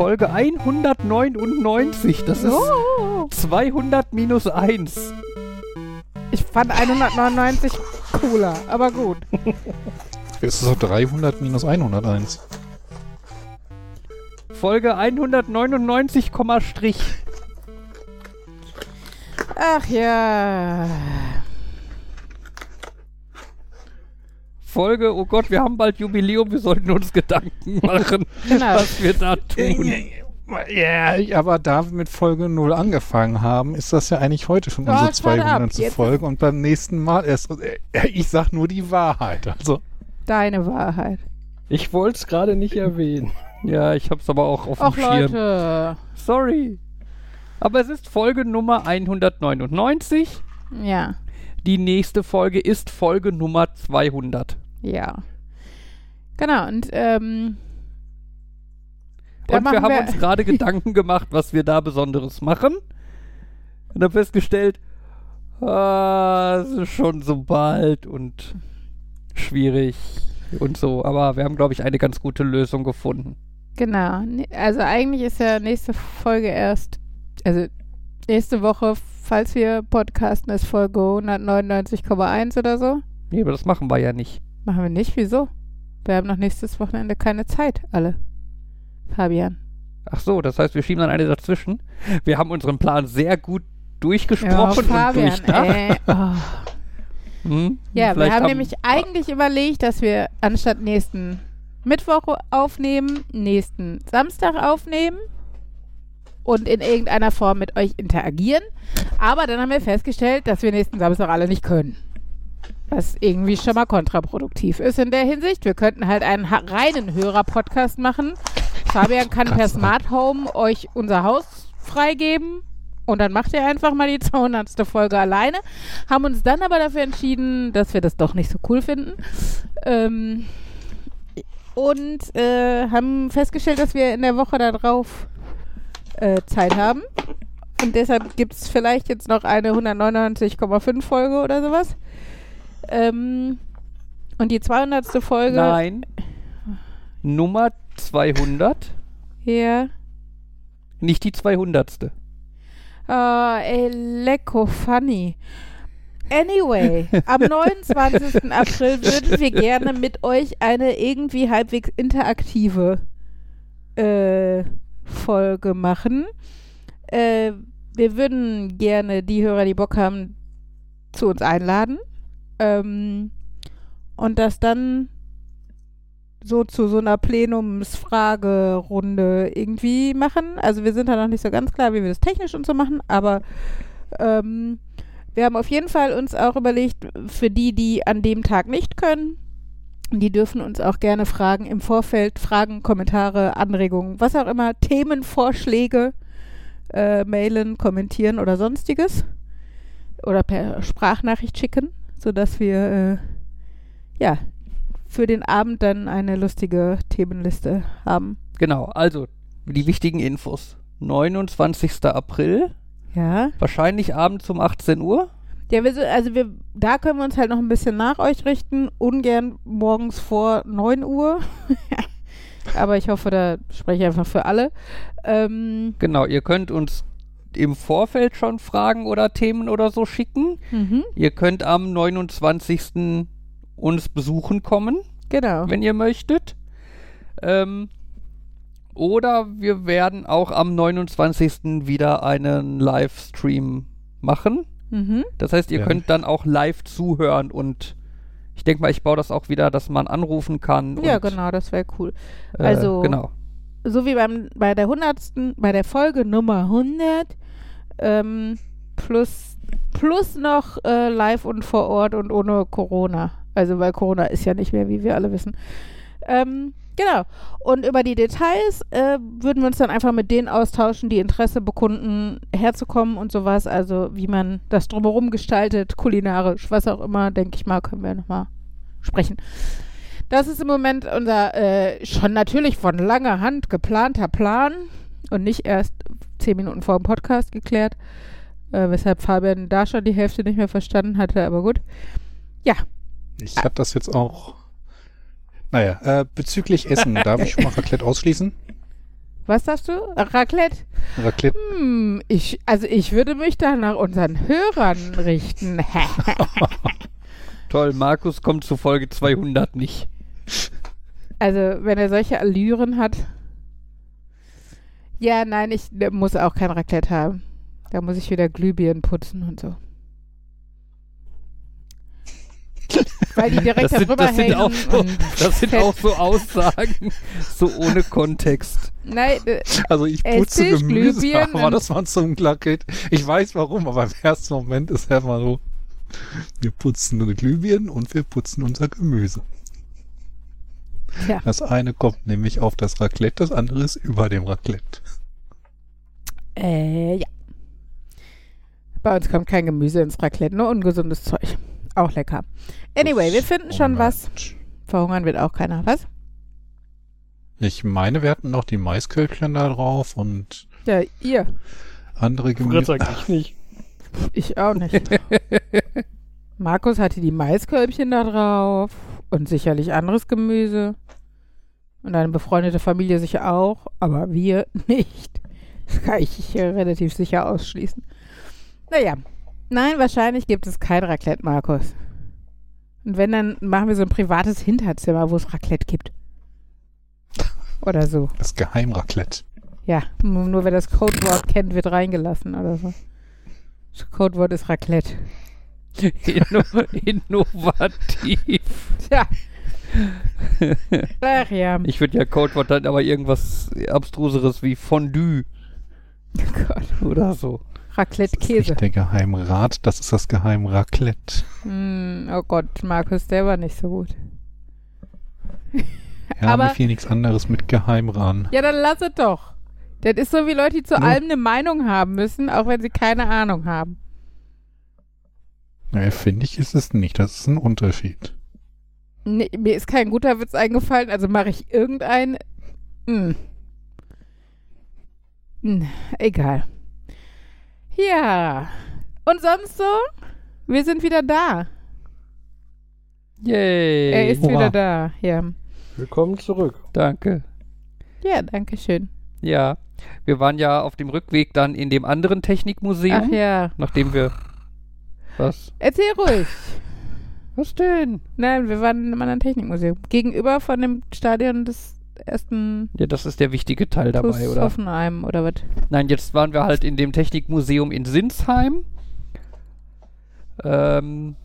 Folge 199. Das ist Oh. 200 minus 1. Ich fand 199 cooler, aber gut. Es ist so 300 minus 101. Folge 199, Komma Strich. Ach ja. Folge, oh Gott, wir haben bald Jubiläum, wir sollten uns Gedanken machen, Genau. was wir da tun. Ja, aber da wir mit Folge 0 angefangen haben, ist das ja eigentlich heute schon Ja, unsere es warte ab. 200. Jetzt- Folge und beim nächsten Mal erst. äh, Ich sag nur die Wahrheit. Also, Deine Wahrheit. Ich wollte es gerade nicht erwähnen. Ja, ich hab's aber auch auf dem Och Schirm. Leute. Sorry. Aber es ist Folge Nummer 199. Ja. Die nächste Folge ist Folge Nummer 200. Ja. Genau, und ähm. Und wir haben uns gerade Gedanken gemacht, was wir da Besonderes machen. Und haben festgestellt, ah, es ist schon so bald und schwierig und so. Aber wir haben, glaube ich, eine ganz gute Lösung gefunden. Genau. Also eigentlich ist ja nächste Folge erst, also nächste Woche, falls wir podcasten, ist Folge 199,1 oder so. Nee, aber das machen wir ja nicht. Machen wir nicht, wieso? Wir haben noch nächstes Wochenende keine Zeit, alle. Fabian. Ach so, das heißt, wir schieben dann eine dazwischen. Wir haben unseren Plan sehr gut durchgesprochen und Fabian, durchdacht. ey. Oh. Hm? Ja, wir Vielleicht haben nämlich eigentlich überlegt, dass wir anstatt nächsten Mittwoch aufnehmen, nächsten Samstag aufnehmen und in irgendeiner Form mit euch interagieren. Aber dann haben wir festgestellt, dass wir nächsten Samstag alle nicht können. Was irgendwie schon mal kontraproduktiv ist in der Hinsicht. Wir könnten halt einen reinen Hörer-Podcast machen. Fabian kann per Smart Home euch unser Haus freigeben. Und dann macht ihr einfach mal die 200. Folge alleine. Haben uns dann aber dafür entschieden, dass wir das doch nicht so cool finden. Ähm, und äh, haben festgestellt, dass wir in der Woche darauf äh, Zeit haben. Und deshalb gibt es vielleicht jetzt noch eine 199,5 Folge oder sowas. Ähm, und die 200. Folge. Nein. Nummer 200. Ja. Nicht die 200. Ah, ey, lecko funny. Anyway, am 29. April würden wir gerne mit euch eine irgendwie halbwegs interaktive äh, Folge machen. Äh, wir würden gerne die Hörer, die Bock haben, zu uns einladen. Ähm, und das dann so zu so einer Plenumsfragerunde irgendwie machen. Also wir sind da noch nicht so ganz klar, wie wir das technisch und so machen, aber ähm, wir haben auf jeden Fall uns auch überlegt, für die, die an dem Tag nicht können, die dürfen uns auch gerne Fragen im Vorfeld, Fragen, Kommentare, Anregungen, was auch immer, Themenvorschläge äh, mailen, kommentieren oder sonstiges. Oder per Sprachnachricht schicken, sodass wir äh, ja für den Abend dann eine lustige Themenliste haben. Genau, also die wichtigen Infos. 29. April, Ja. wahrscheinlich abends um 18 Uhr. Ja, wir, so- also wir, da können wir uns halt noch ein bisschen nach euch richten. Ungern morgens vor 9 Uhr. Aber ich hoffe, da spreche ich einfach für alle. Ähm, Genau, ihr könnt uns im Vorfeld schon Fragen oder Themen oder so schicken. mhm, Ihr könnt am 29. uns besuchen kommen, genau. wenn ihr möchtet. Ähm, oder wir werden auch am 29. wieder einen Livestream machen. Mhm. Das heißt, ihr Ja. könnt dann auch live zuhören und ich denke mal, ich baue das auch wieder, dass man anrufen kann. Ja, und, genau, das wäre cool. Äh, Also- Genau. So wie beim, bei der 100. bei der Folge Nummer 100 ähm, plus, plus noch äh, live und vor Ort und ohne Corona. Also weil Corona ist ja nicht mehr, wie wir alle wissen. Ähm, genau. Und über die Details äh, würden wir uns dann einfach mit denen austauschen, die Interesse bekunden, herzukommen und sowas. Also wie man das drumherum gestaltet, kulinarisch, was auch immer, denke ich mal, können wir nochmal sprechen. Das ist im Moment unser äh, schon natürlich von langer Hand geplanter Plan und nicht erst zehn Minuten vor dem Podcast geklärt, äh, weshalb Fabian da schon die Hälfte nicht mehr verstanden hatte, aber gut. Ich habe das jetzt auch Naja, äh, bezüglich Essen, darf ich schon mal Raclette ausschließen? Was sagst du? Raclette? Raclette, Hm, ich, also ich würde mich da nach unseren Hörern richten. Toll, Markus kommt zu Folge 200 nicht. also, wenn er solche Allüren hat. Ja, nein, ich muss auch kein Raclette haben. Da muss ich wieder Glühbirnen putzen und so. Weil die direkt Das sind, darüber das sind, hängen. auch, so, das sind fett. auch so Aussagen, so ohne Kontext. Nein, äh, also ich putze Essig, Gemüse, Glühbirnen aber das war zum Raclette. Ich weiß warum, aber im ersten Moment ist er mal so, wir putzen eine Glühbirnen und wir putzen unser Gemüse. Tja. Das eine kommt nämlich auf das Raclette, das andere ist über dem Raclette. Äh, ja. Bei uns kommt kein Gemüse ins Raclette, nur ungesundes Zeug. Auch lecker. Anyway, wir finden schon was. Verhungern wird auch keiner. Was? Ich meine, wir hatten noch die Maiskölkchen da drauf und Ja, ihr. andere Gemüse. ich nicht. Ich auch nicht. Markus hatte die Maiskölbchen da drauf und sicherlich anderes Gemüse. Und eine befreundete Familie sicher auch, aber wir nicht. Das kann ich hier relativ sicher ausschließen. Naja, nein, wahrscheinlich gibt es kein Raclette, Markus. Und wenn, dann machen wir so ein privates Hinterzimmer, wo es Raclette gibt. Oder so. Das Geheimraclette. Ja, nur nur wer das Codewort kennt, wird reingelassen oder so. Das Codewort ist Raclette. Inno innovativ. Tja. Ach ja. Ich würde ja Codewort dann aber irgendwas abstruseres wie Fondue Oh Gott. oder so. Raclette Das ist der Geheimrat, das ist das Geheimraclette. Hm, oh Gott, Markus, der war nicht so gut. Ja, Aber- mir fiel nichts anderes mit Geheimran. Ja, dann lass es doch. Das ist so wie Leute, die zu Ja. allem eine Meinung haben müssen, auch wenn sie keine Ahnung haben. Naja, finde ich, ist es nicht. Das ist ein Unterschied. Nee, mir ist kein guter Witz eingefallen, also mache ich irgendeinen. Hm. Egal. Ja. Und sonst so? Wir sind wieder da. Yay. er ist hurra. wieder da. Ja. Willkommen zurück. Danke. Ja, danke schön. Ja, wir waren ja auf dem Rückweg dann in dem anderen Technikmuseum, Ach ja. nachdem wir. Was? Erzähl ruhig. Was denn? Nein, wir waren in einem anderen Technikmuseum. Gegenüber von dem Stadion des ersten Ja, das ist der wichtige Teil dabei, TuS oder? Hoffenheim oder was? Nein, jetzt waren wir halt in dem Technikmuseum in Sinsheim. Ähm,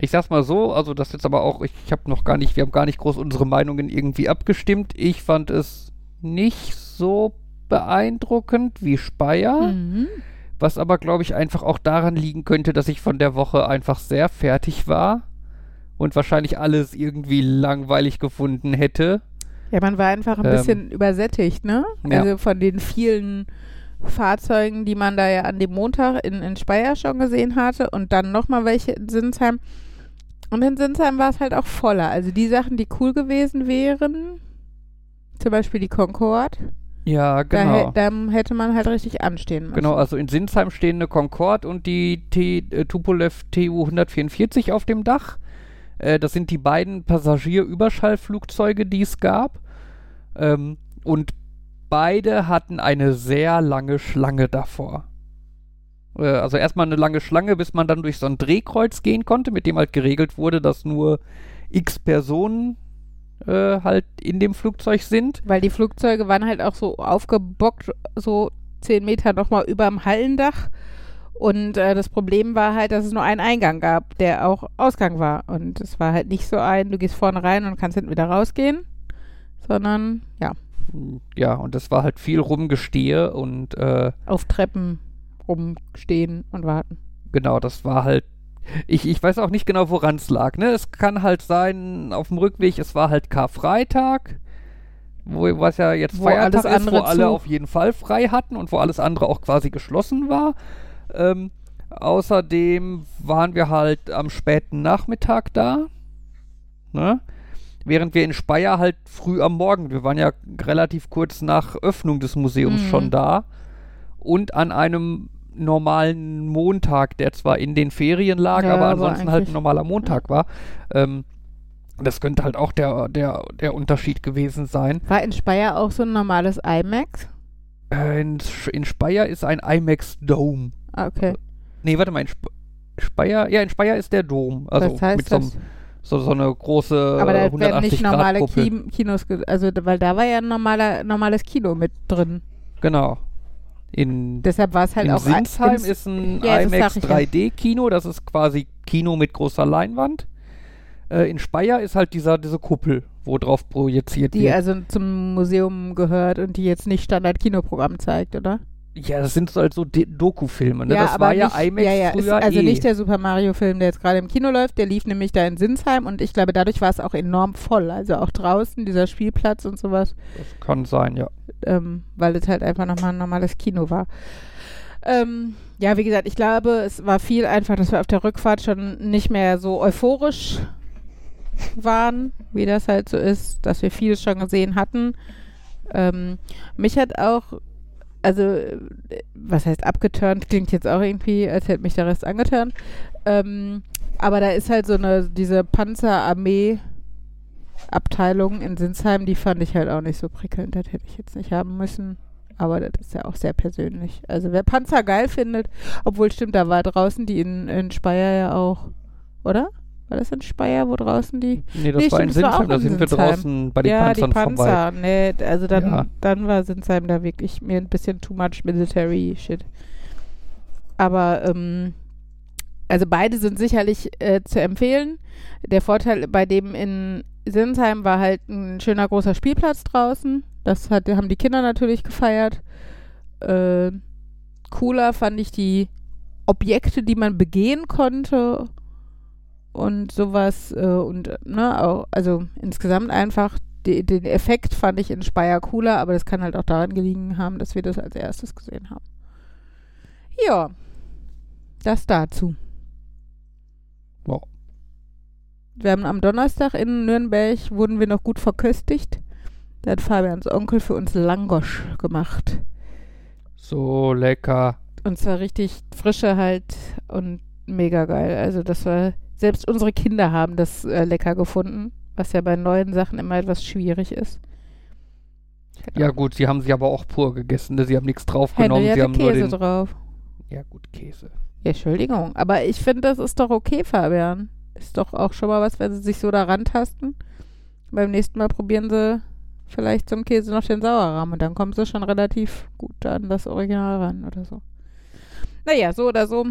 ich sag's mal so, also das jetzt aber auch, ich, ich habe noch gar nicht, wir haben gar nicht groß unsere Meinungen irgendwie abgestimmt. Ich fand es nicht so beeindruckend wie Speyer, Mhm. was aber glaube ich einfach auch daran liegen könnte, dass ich von der Woche einfach sehr fertig war und wahrscheinlich alles irgendwie langweilig gefunden hätte. Ja, man war einfach ein Ähm, bisschen übersättigt, ne? ja. Also von den vielen Fahrzeugen, die man da ja an dem Montag in, in Speyer schon gesehen hatte und dann nochmal welche in Sinsheim. Und in Sinsheim war es halt auch voller. Also die Sachen, die cool gewesen wären, zum Beispiel die Concorde, Ja, da, genau. hä- da hätte man halt richtig anstehen müssen. Genau, also in Sinsheim stehen eine Concorde und die T äh, Tupolev TU 144 auf dem Dach. Äh, das sind die beiden Passagierüberschallflugzeuge, die es gab. Ähm, und beide hatten eine sehr lange Schlange davor. Äh, also erstmal eine lange Schlange, bis man dann durch so ein Drehkreuz gehen konnte, mit dem halt geregelt wurde, dass nur x Personen äh, halt in dem Flugzeug sind. Weil die Flugzeuge waren halt auch so aufgebockt, so zehn Meter nochmal über dem Hallendach. Und äh, das Problem war halt, dass es nur einen Eingang gab, der auch Ausgang war. Und es war halt nicht so ein, du gehst vorne rein und kannst hinten wieder rausgehen, sondern ja, Ja, und das war halt viel Rumgestehe und äh, auf Treppen rumstehen und warten. Genau, das war halt. Ich, ich weiß auch nicht genau, woran es lag. Ne? Es kann halt sein, auf dem Rückweg, es war halt Karfreitag, wo, was ja jetzt Wo Feiertag alles ist, wo alle zu. auf jeden Fall frei hatten und wo alles andere auch quasi geschlossen war. Ähm, außerdem waren wir halt am späten Nachmittag da. Ne? Während wir in Speyer halt früh am Morgen, wir waren ja relativ kurz nach Öffnung des Museums Mhm. schon da. Und an einem normalen Montag, der zwar in den Ferien lag, Ja, aber aber ansonsten halt ein normaler Montag war. Ähm, Das könnte halt auch der, der, der Unterschied gewesen sein. War in Speyer auch so ein normales IMAX? Äh, in, in Speyer ist ein IMAX Dome. Ah, okay. Nee, warte mal, in Sp Speyer, ja, in Speyer ist der Dom. Also Was heißt mit so, einem- das? so, so eine große Aber da werden 180 nicht normale. Ki Kinos, also weil da war ja ein normaler, normales Kino mit drin. Genau. In, Deshalb war es halt in auch Sinsheim ins- ist ein Ja, IMAX sag ich ja. 3D-Kino, das ist quasi Kino mit großer Leinwand. Äh, in Speyer ist halt dieser, diese Kuppel, wo drauf projiziert die wird. also zum Museum gehört und die jetzt nicht Standard-Kinoprogramm zeigt, oder? Ja, das sind halt so Doku-Filme, ne? das aber war ja nicht, IMAX ja, ja, ist früher also eh. nicht der Super Mario-Film, der jetzt gerade im Kino läuft, der lief nämlich da in Sinsheim und ich glaube, dadurch war es auch enorm voll. Also auch draußen, dieser Spielplatz und sowas. das kann sein, ja. ähm, weil es halt einfach nochmal ein normales Kino war. Ähm, ja, wie gesagt, ich glaube, es war viel einfach, dass wir auf der Rückfahrt schon nicht mehr so euphorisch waren, wie das halt so ist, dass wir vieles schon gesehen hatten. Ähm, mich hat auch, also, äh, was heißt abgeturnt, klingt jetzt auch irgendwie, als hätte mich der Rest angeturnt. Ähm, aber da ist halt so eine, diese Panzerarmee Abteilung in Sinsheim, die fand ich halt auch nicht so prickelnd. Das hätte ich jetzt nicht haben müssen. Aber das ist ja auch sehr persönlich. Also wer Panzer geil findet, obwohl stimmt, da war draußen die in, in Speyer ja auch, oder? War das in Speyer, wo draußen die? Nee, das Nee, war in Sinsheim, da in sind wir draußen bei den ja, Panzern die Panzer. vorbei. Nee, also dann, Ja. dann war Sinsheim da wirklich mir ein bisschen too much military shit. Aber, ähm, also beide sind sicherlich äh, zu empfehlen. Der Vorteil bei dem in Sinsheim war halt ein schöner großer Spielplatz draußen. Das hat, haben die Kinder natürlich gefeiert. Äh, cooler fand ich die Objekte, die man begehen konnte und sowas. Äh, und ne, auch, also insgesamt einfach die, den Effekt fand ich in Speyer cooler, aber das kann halt auch daran gelegen haben, dass wir das als erstes gesehen haben. Ja, das dazu. Ja. Wir haben am Donnerstag in Nürnberg, wurden wir noch gut verköstigt. Da hat Fabians Onkel für uns Langosch gemacht. So lecker. Und zwar richtig frische halt und mega geil. Also das war, selbst unsere Kinder haben das äh, lecker gefunden, was ja bei neuen Sachen immer etwas schwierig ist. Ja gut, sie haben sie aber auch pur gegessen, ne? sie haben nichts draufgenommen, Henry sie haben nur Käse den... drauf. Ja gut, Käse. Ja, Entschuldigung, aber ich finde, das ist doch okay, Fabian. Ist doch auch schon mal was, wenn sie sich so da rantasten. Beim nächsten Mal probieren sie vielleicht zum Käse noch den Sauerrahm und dann kommen sie schon relativ gut an das Original ran oder so. Naja, so oder so.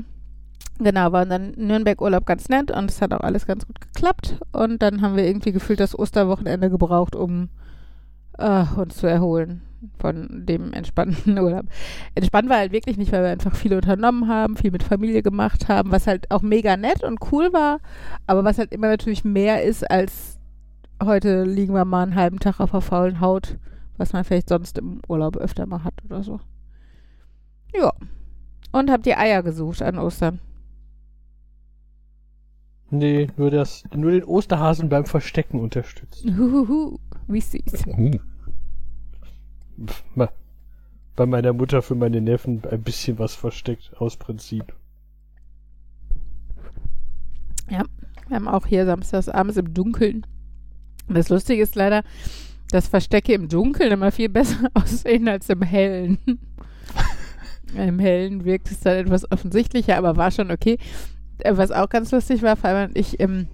Genau, war dann Nürnberg-Urlaub ganz nett und es hat auch alles ganz gut geklappt. Und dann haben wir irgendwie gefühlt das Osterwochenende gebraucht, um äh, uns zu erholen von dem entspannten Urlaub. Entspannt war halt wirklich nicht, weil wir einfach viel unternommen haben, viel mit Familie gemacht haben, was halt auch mega nett und cool war, aber was halt immer natürlich mehr ist als heute liegen wir mal einen halben Tag auf der faulen Haut, was man vielleicht sonst im Urlaub öfter mal hat oder so. Ja. Und habt ihr Eier gesucht an Ostern? Nee, nur, das, nur den Osterhasen beim Verstecken unterstützt. Huhuhu, wie süß. Uh, Bei meiner Mutter für meine Neffen ein bisschen was versteckt, aus Prinzip. Wir haben auch hier samstags abends im Dunkeln. Und das Lustige ist leider, dass Verstecke im Dunkeln immer viel besser aussehen als im Hellen. Im Hellen wirkt es dann etwas offensichtlicher, aber war schon okay. Äh, Was auch ganz lustig war, vor allem ich ähm,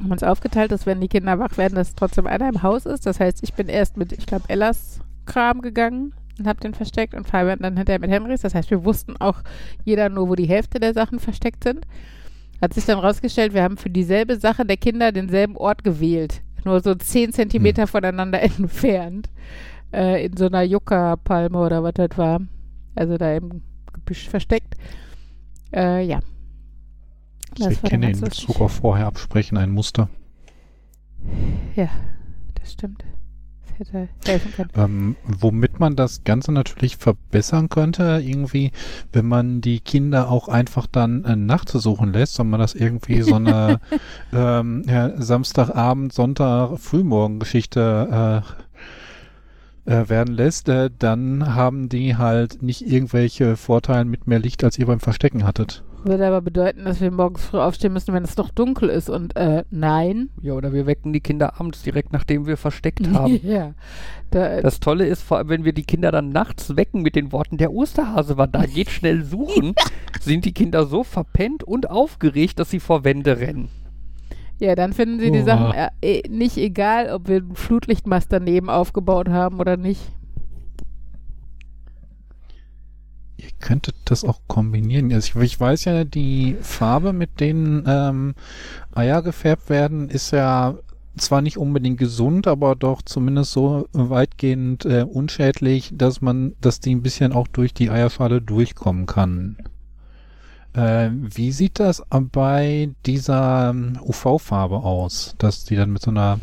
haben uns aufgeteilt, dass wenn die Kinder wach werden, dass trotzdem einer im Haus ist. Das heißt, ich bin erst mit, ich glaube, Ellas Kram gegangen und habe den versteckt und Fabian dann hinterher mit Henrys. Das heißt, wir wussten auch jeder nur, wo die Hälfte der Sachen versteckt sind. Hat sich dann rausgestellt, wir haben für dieselbe Sache der Kinder denselben Ort gewählt. Nur so zehn Zentimeter voneinander entfernt. Äh, in so einer Yucca-Palme oder was das war. Also da im Gebüsch versteckt. Äh, ja. Ich war dann kenne in. Bezug auf vorher absprechen ein Muster. Ja, das stimmt. Das hätte helfen können. Ähm, womit man das Ganze natürlich verbessern könnte, irgendwie, wenn man die Kinder auch einfach dann äh, nachts suchen lässt, wenn man das irgendwie so eine ähm, ja, Samstagabend, Sonntag, Frühmorgengeschichte äh, äh, werden lässt, äh, dann haben die halt nicht irgendwelche Vorteile mit mehr Licht, als ihr beim Verstecken hattet. Würde aber bedeuten, dass wir morgens früh aufstehen müssen, wenn es noch dunkel ist. Und äh, nein. Ja, oder wir wecken die Kinder abends direkt, nachdem wir versteckt haben. ja. Da, Das Tolle ist, vor allem, wenn wir die Kinder dann nachts wecken mit den Worten, der Osterhase war da, geht schnell suchen, sind die Kinder so verpennt und aufgeregt, dass sie vor Wände rennen. ja, dann finden sie die Uah. Sachen äh, eh, nicht egal, ob wir einen Flutlichtmast daneben aufgebaut haben oder nicht. Ihr könntet das auch kombinieren. Also ich, ich weiß ja, die Farbe, mit denen ähm, Eier gefärbt werden, ist ja zwar nicht unbedingt gesund, aber doch zumindest so weitgehend äh, unschädlich, dass man, dass die ein bisschen auch durch die Eierschale durchkommen kann. Äh, wie sieht das bei dieser ähm, UV-Farbe aus, dass die dann mit so einer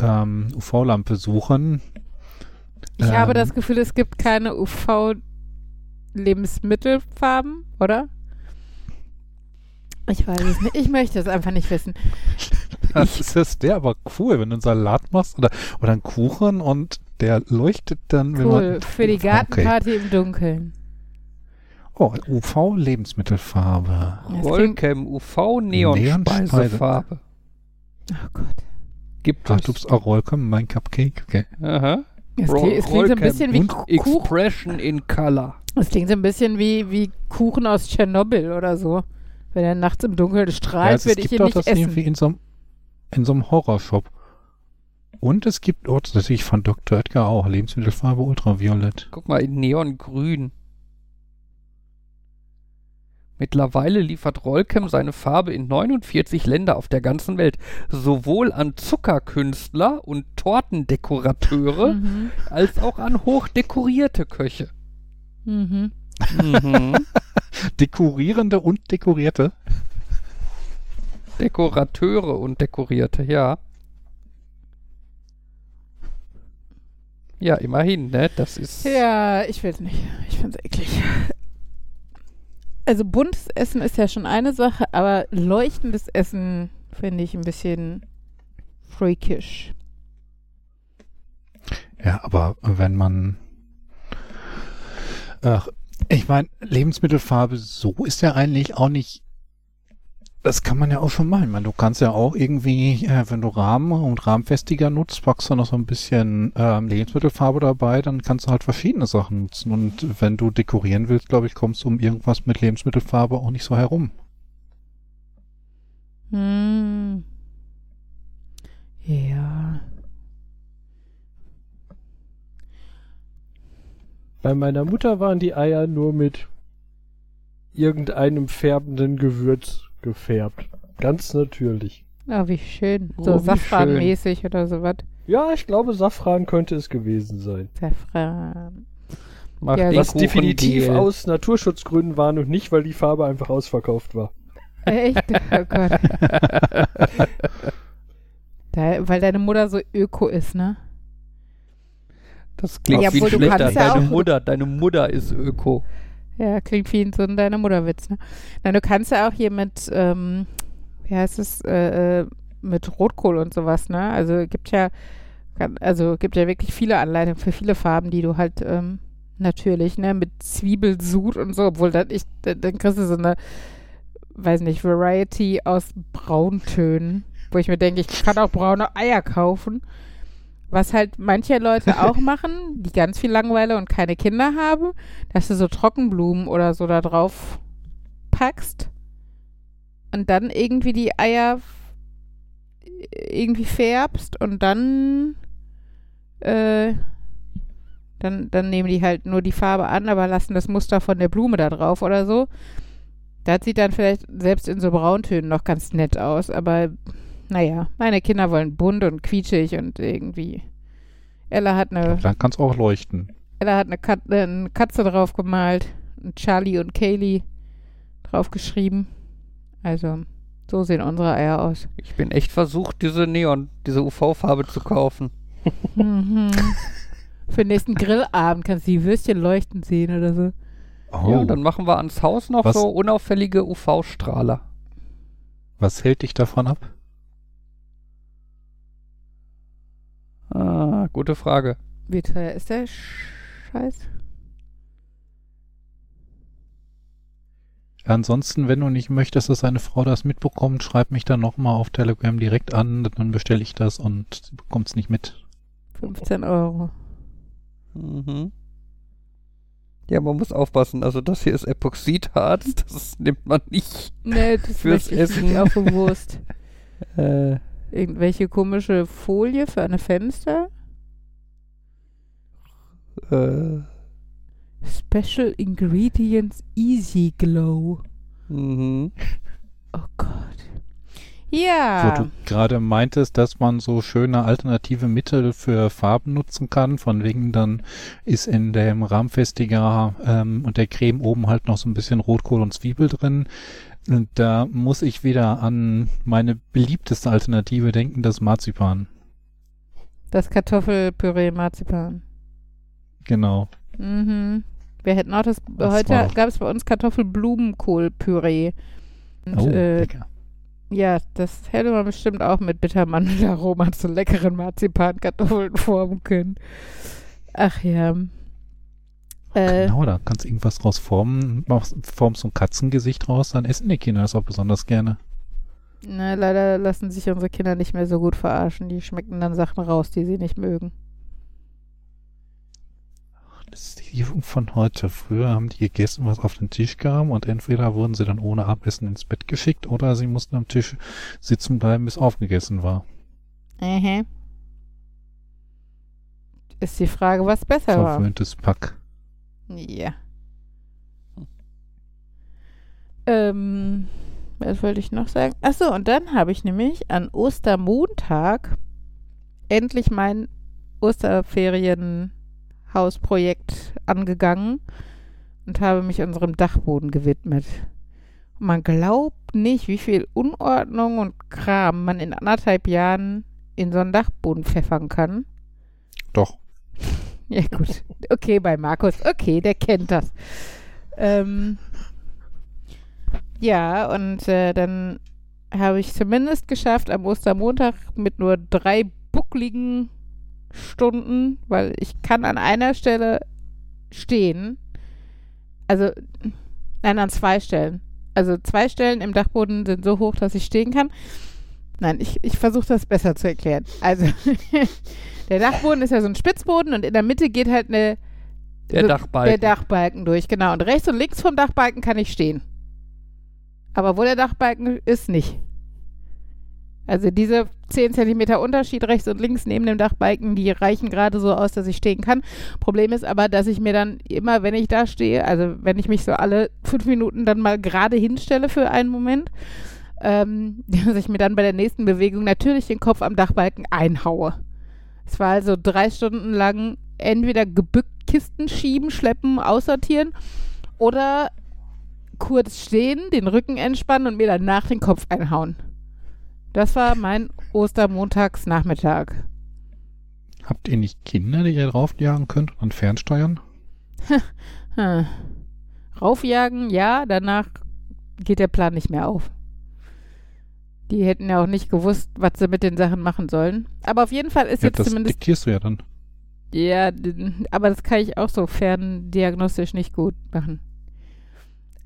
ähm, UV-Lampe suchen? Ich habe Ähm, das Gefühl, es gibt keine UV-Lebensmittelfarben, oder? Ich weiß es nicht. Ich möchte es einfach nicht wissen. Das ist das der aber cool, wenn du einen Salat machst oder, oder einen Kuchen und der leuchtet dann, wenn Cool. man. Für die Okay. Gartenparty im Dunkeln. Oh, UV-Lebensmittelfarbe. Rollcam UV Neonspeisefarbe. oh Gott. Gibt Ach, es. du bist auch Rollcom, mein Cupcake. Okay. Aha. Es, klingt, es klingt so ein Rollcam bisschen wie und Kuchen. Expression in Color. Es klingt so ein bisschen wie, wie Kuchen aus Tschernobyl oder so. Wenn er nachts im Dunkeln Ja, strahlt, es würde ich gibt ihn auch nicht das essen. irgendwie in so einem in so einem Horrorshop. Und es gibt oh, das natürlich von Dr. Oetker auch Lebensmittelfarbe Ultraviolett. Guck mal, in Neongrün. Mittlerweile liefert Rollcam seine Farbe in 49 Länder auf der ganzen Welt. Sowohl an Zuckerkünstler und Tortendekorateure Mhm. als auch an hochdekorierte Köche. Mhm. Mhm. Dekorierende und dekorierte. Dekorateure und Dekorierte, ja. Ja, immerhin, ne? Das ist. Ja, ich will es nicht. Ich finde es eklig. Also buntes Essen ist ja schon eine Sache, aber leuchtendes Essen finde ich ein bisschen freakish. Ja, aber wenn man. Ach, ich meine, Lebensmittelfarbe so ist ja eigentlich auch nicht. Das kann man ja auch schon machen. Ich meine, du kannst ja auch irgendwie, äh, wenn du Rahmen und Rahmenfestiger nutzt, packst du noch so ein bisschen ähm, Lebensmittelfarbe dabei, dann kannst du halt verschiedene Sachen nutzen. Und wenn du dekorieren willst, glaube ich, kommst du um irgendwas mit Lebensmittelfarbe auch nicht so herum. Hm. Ja. Bei meiner Mutter waren die Eier nur mit irgendeinem färbenden Gewürz gefärbt. Ganz natürlich. Oh, wie schön. Oh, So wie Safranmäßig oder sowas. Ja, ich glaube, Safran könnte es gewesen sein. Safran. Macht Ja, Was Kuchen definitiv Deal. aus Naturschutzgründen war und nicht, weil die Farbe einfach ausverkauft war. Echt? Oh Gott. Da, weil deine Mutter so öko ist, ne? Das klingt Ja, wie ein schlechter. Deine Mutter, deine Mutter ist Öko. Ja, klingt wie so ein deine Mutterwitz, ne? Nein, du kannst ja auch hier mit, ähm, wie heißt es, äh, äh, mit Rotkohl und sowas, ne? Also gibt ja, kann, also gibt ja wirklich viele Anleitungen für viele Farben, die du halt ähm, natürlich, ne, mit Zwiebelsud und so, obwohl dann ich, dann kriegst du so eine, weiß nicht, Variety aus Brauntönen, wo ich mir denke, ich kann auch braune Eier kaufen. Was halt manche Leute auch machen, die ganz viel Langeweile und keine Kinder haben, dass du so Trockenblumen oder so da drauf packst und dann irgendwie die Eier irgendwie färbst und dann äh, dann, dann nehmen die halt nur die Farbe an, aber lassen das Muster von der Blume da drauf oder so. Das sieht dann vielleicht selbst in so Brauntönen noch ganz nett aus, aber naja, meine Kinder wollen bunt und quietschig und irgendwie. Ella hat eine Dann kann es auch leuchten. Ella hat eine, Kat äh, eine Katze drauf gemalt und Charlie und Kaylee drauf geschrieben. Also, so sehen unsere Eier aus. Ich bin echt versucht, diese Neon, diese UV-Farbe zu kaufen. Mhm. Für den nächsten Grillabend kannst du die Würstchen leuchten sehen oder so. Oh, Ja, und dann machen wir ans Haus noch Was? so unauffällige UV-Strahler. was hält dich davon ab? Ah, gute Frage. Wie teuer ist der Scheiß? Ansonsten, wenn du nicht möchtest, dass deine Frau das mitbekommt, schreib mich dann nochmal auf Telegram direkt an, dann bestelle ich das und sie bekommt es nicht mit. 15 Euro. Mhm. Ja, man muss aufpassen. Also das hier ist Epoxidharz, das nimmt man nicht. Nee, das Fürs möchte ich Essen. nicht auch bewusst. Äh, Irgendwelche komische Folie für eine Fenster? äh, Special Ingredients Easy Glow. mhm. Oh Gott. Ja. Wo du gerade meintest, dass man so schöne alternative Mittel für Farben nutzen kann, von wegen dann ist in dem Rahmfestiger ähm, und der Creme oben halt noch so ein bisschen Rotkohl und Zwiebel drin. Und da muss ich wieder an meine beliebteste Alternative denken, das Marzipan. Das Kartoffelpüree Marzipan. Genau. Mhm. Wir hätten auch das, Das heute gab es bei uns Kartoffelblumenkohlpüree. Und, Oh, äh, lecker. ja, das hätte man bestimmt auch mit Bittermandelaroma zu leckeren Marzipankartoffeln formen können. Ach ja. Äh, Genau, da kannst du irgendwas draus formen, machst, formst so ein Katzengesicht raus, dann essen die Kinder das auch besonders gerne. na, leider lassen sich unsere Kinder nicht mehr so gut verarschen. Die schmecken dann Sachen raus, die sie nicht mögen. Das ist die Jugend von heute. Früher haben die gegessen, was auf den Tisch kam und entweder wurden sie dann ohne Abessen ins Bett geschickt oder sie mussten am Tisch sitzen bleiben, bis aufgegessen war. Mhm. Ist die Frage, was besser war. Verwöhntes Pack. Ja. Ähm, was wollte ich noch sagen? Achso, und dann habe ich nämlich an Ostermontag endlich mein Osterferienhausprojekt angegangen und habe mich unserem Dachboden gewidmet. Und man glaubt nicht, wie viel Unordnung und Kram man in anderthalb Jahren in so einen Dachboden pfeffern kann. Doch. Ja, gut. Okay, bei Markus. Okay, der kennt das. Ähm, ja, und äh, dann habe ich zumindest geschafft, am Ostermontag mit nur drei buckligen Stunden, weil ich kann an einer Stelle stehen. Also, nein, an zwei Stellen. Also zwei Stellen im Dachboden sind so hoch, dass ich stehen kann. Nein, ich, ich versuche das besser zu erklären. Also, der Dachboden ist ja so ein Spitzboden und in der Mitte geht halt eine, Der so- Dachbalken. der Dachbalken durch, genau. Und rechts und links vom Dachbalken kann ich stehen. Aber wo der Dachbalken ist, nicht. Also diese 10 Zentimeter Unterschied rechts und links neben dem Dachbalken, die reichen gerade so aus, dass ich stehen kann. Problem ist aber, dass ich mir dann immer, wenn ich da stehe, also wenn ich mich so alle fünf Minuten dann mal gerade hinstelle für einen Moment, ähm, dass ich mir dann bei der nächsten Bewegung natürlich den Kopf am Dachbalken einhaue. Es war also drei Stunden lang entweder gebückt Kisten schieben, schleppen, aussortieren oder kurz stehen, den Rücken entspannen und mir danach den Kopf einhauen. Das war mein Ostermontagsnachmittag. Habt ihr nicht Kinder, die ihr draufjagen könnt und fernsteuern? Hm. Raufjagen, ja, danach geht der Plan nicht mehr auf. Die hätten ja auch nicht gewusst, was sie mit den Sachen machen sollen. Aber auf jeden Fall ist Ja, jetzt das zumindest diktierst du ja dann. Ja, aber das kann ich auch so ferndiagnostisch nicht gut machen.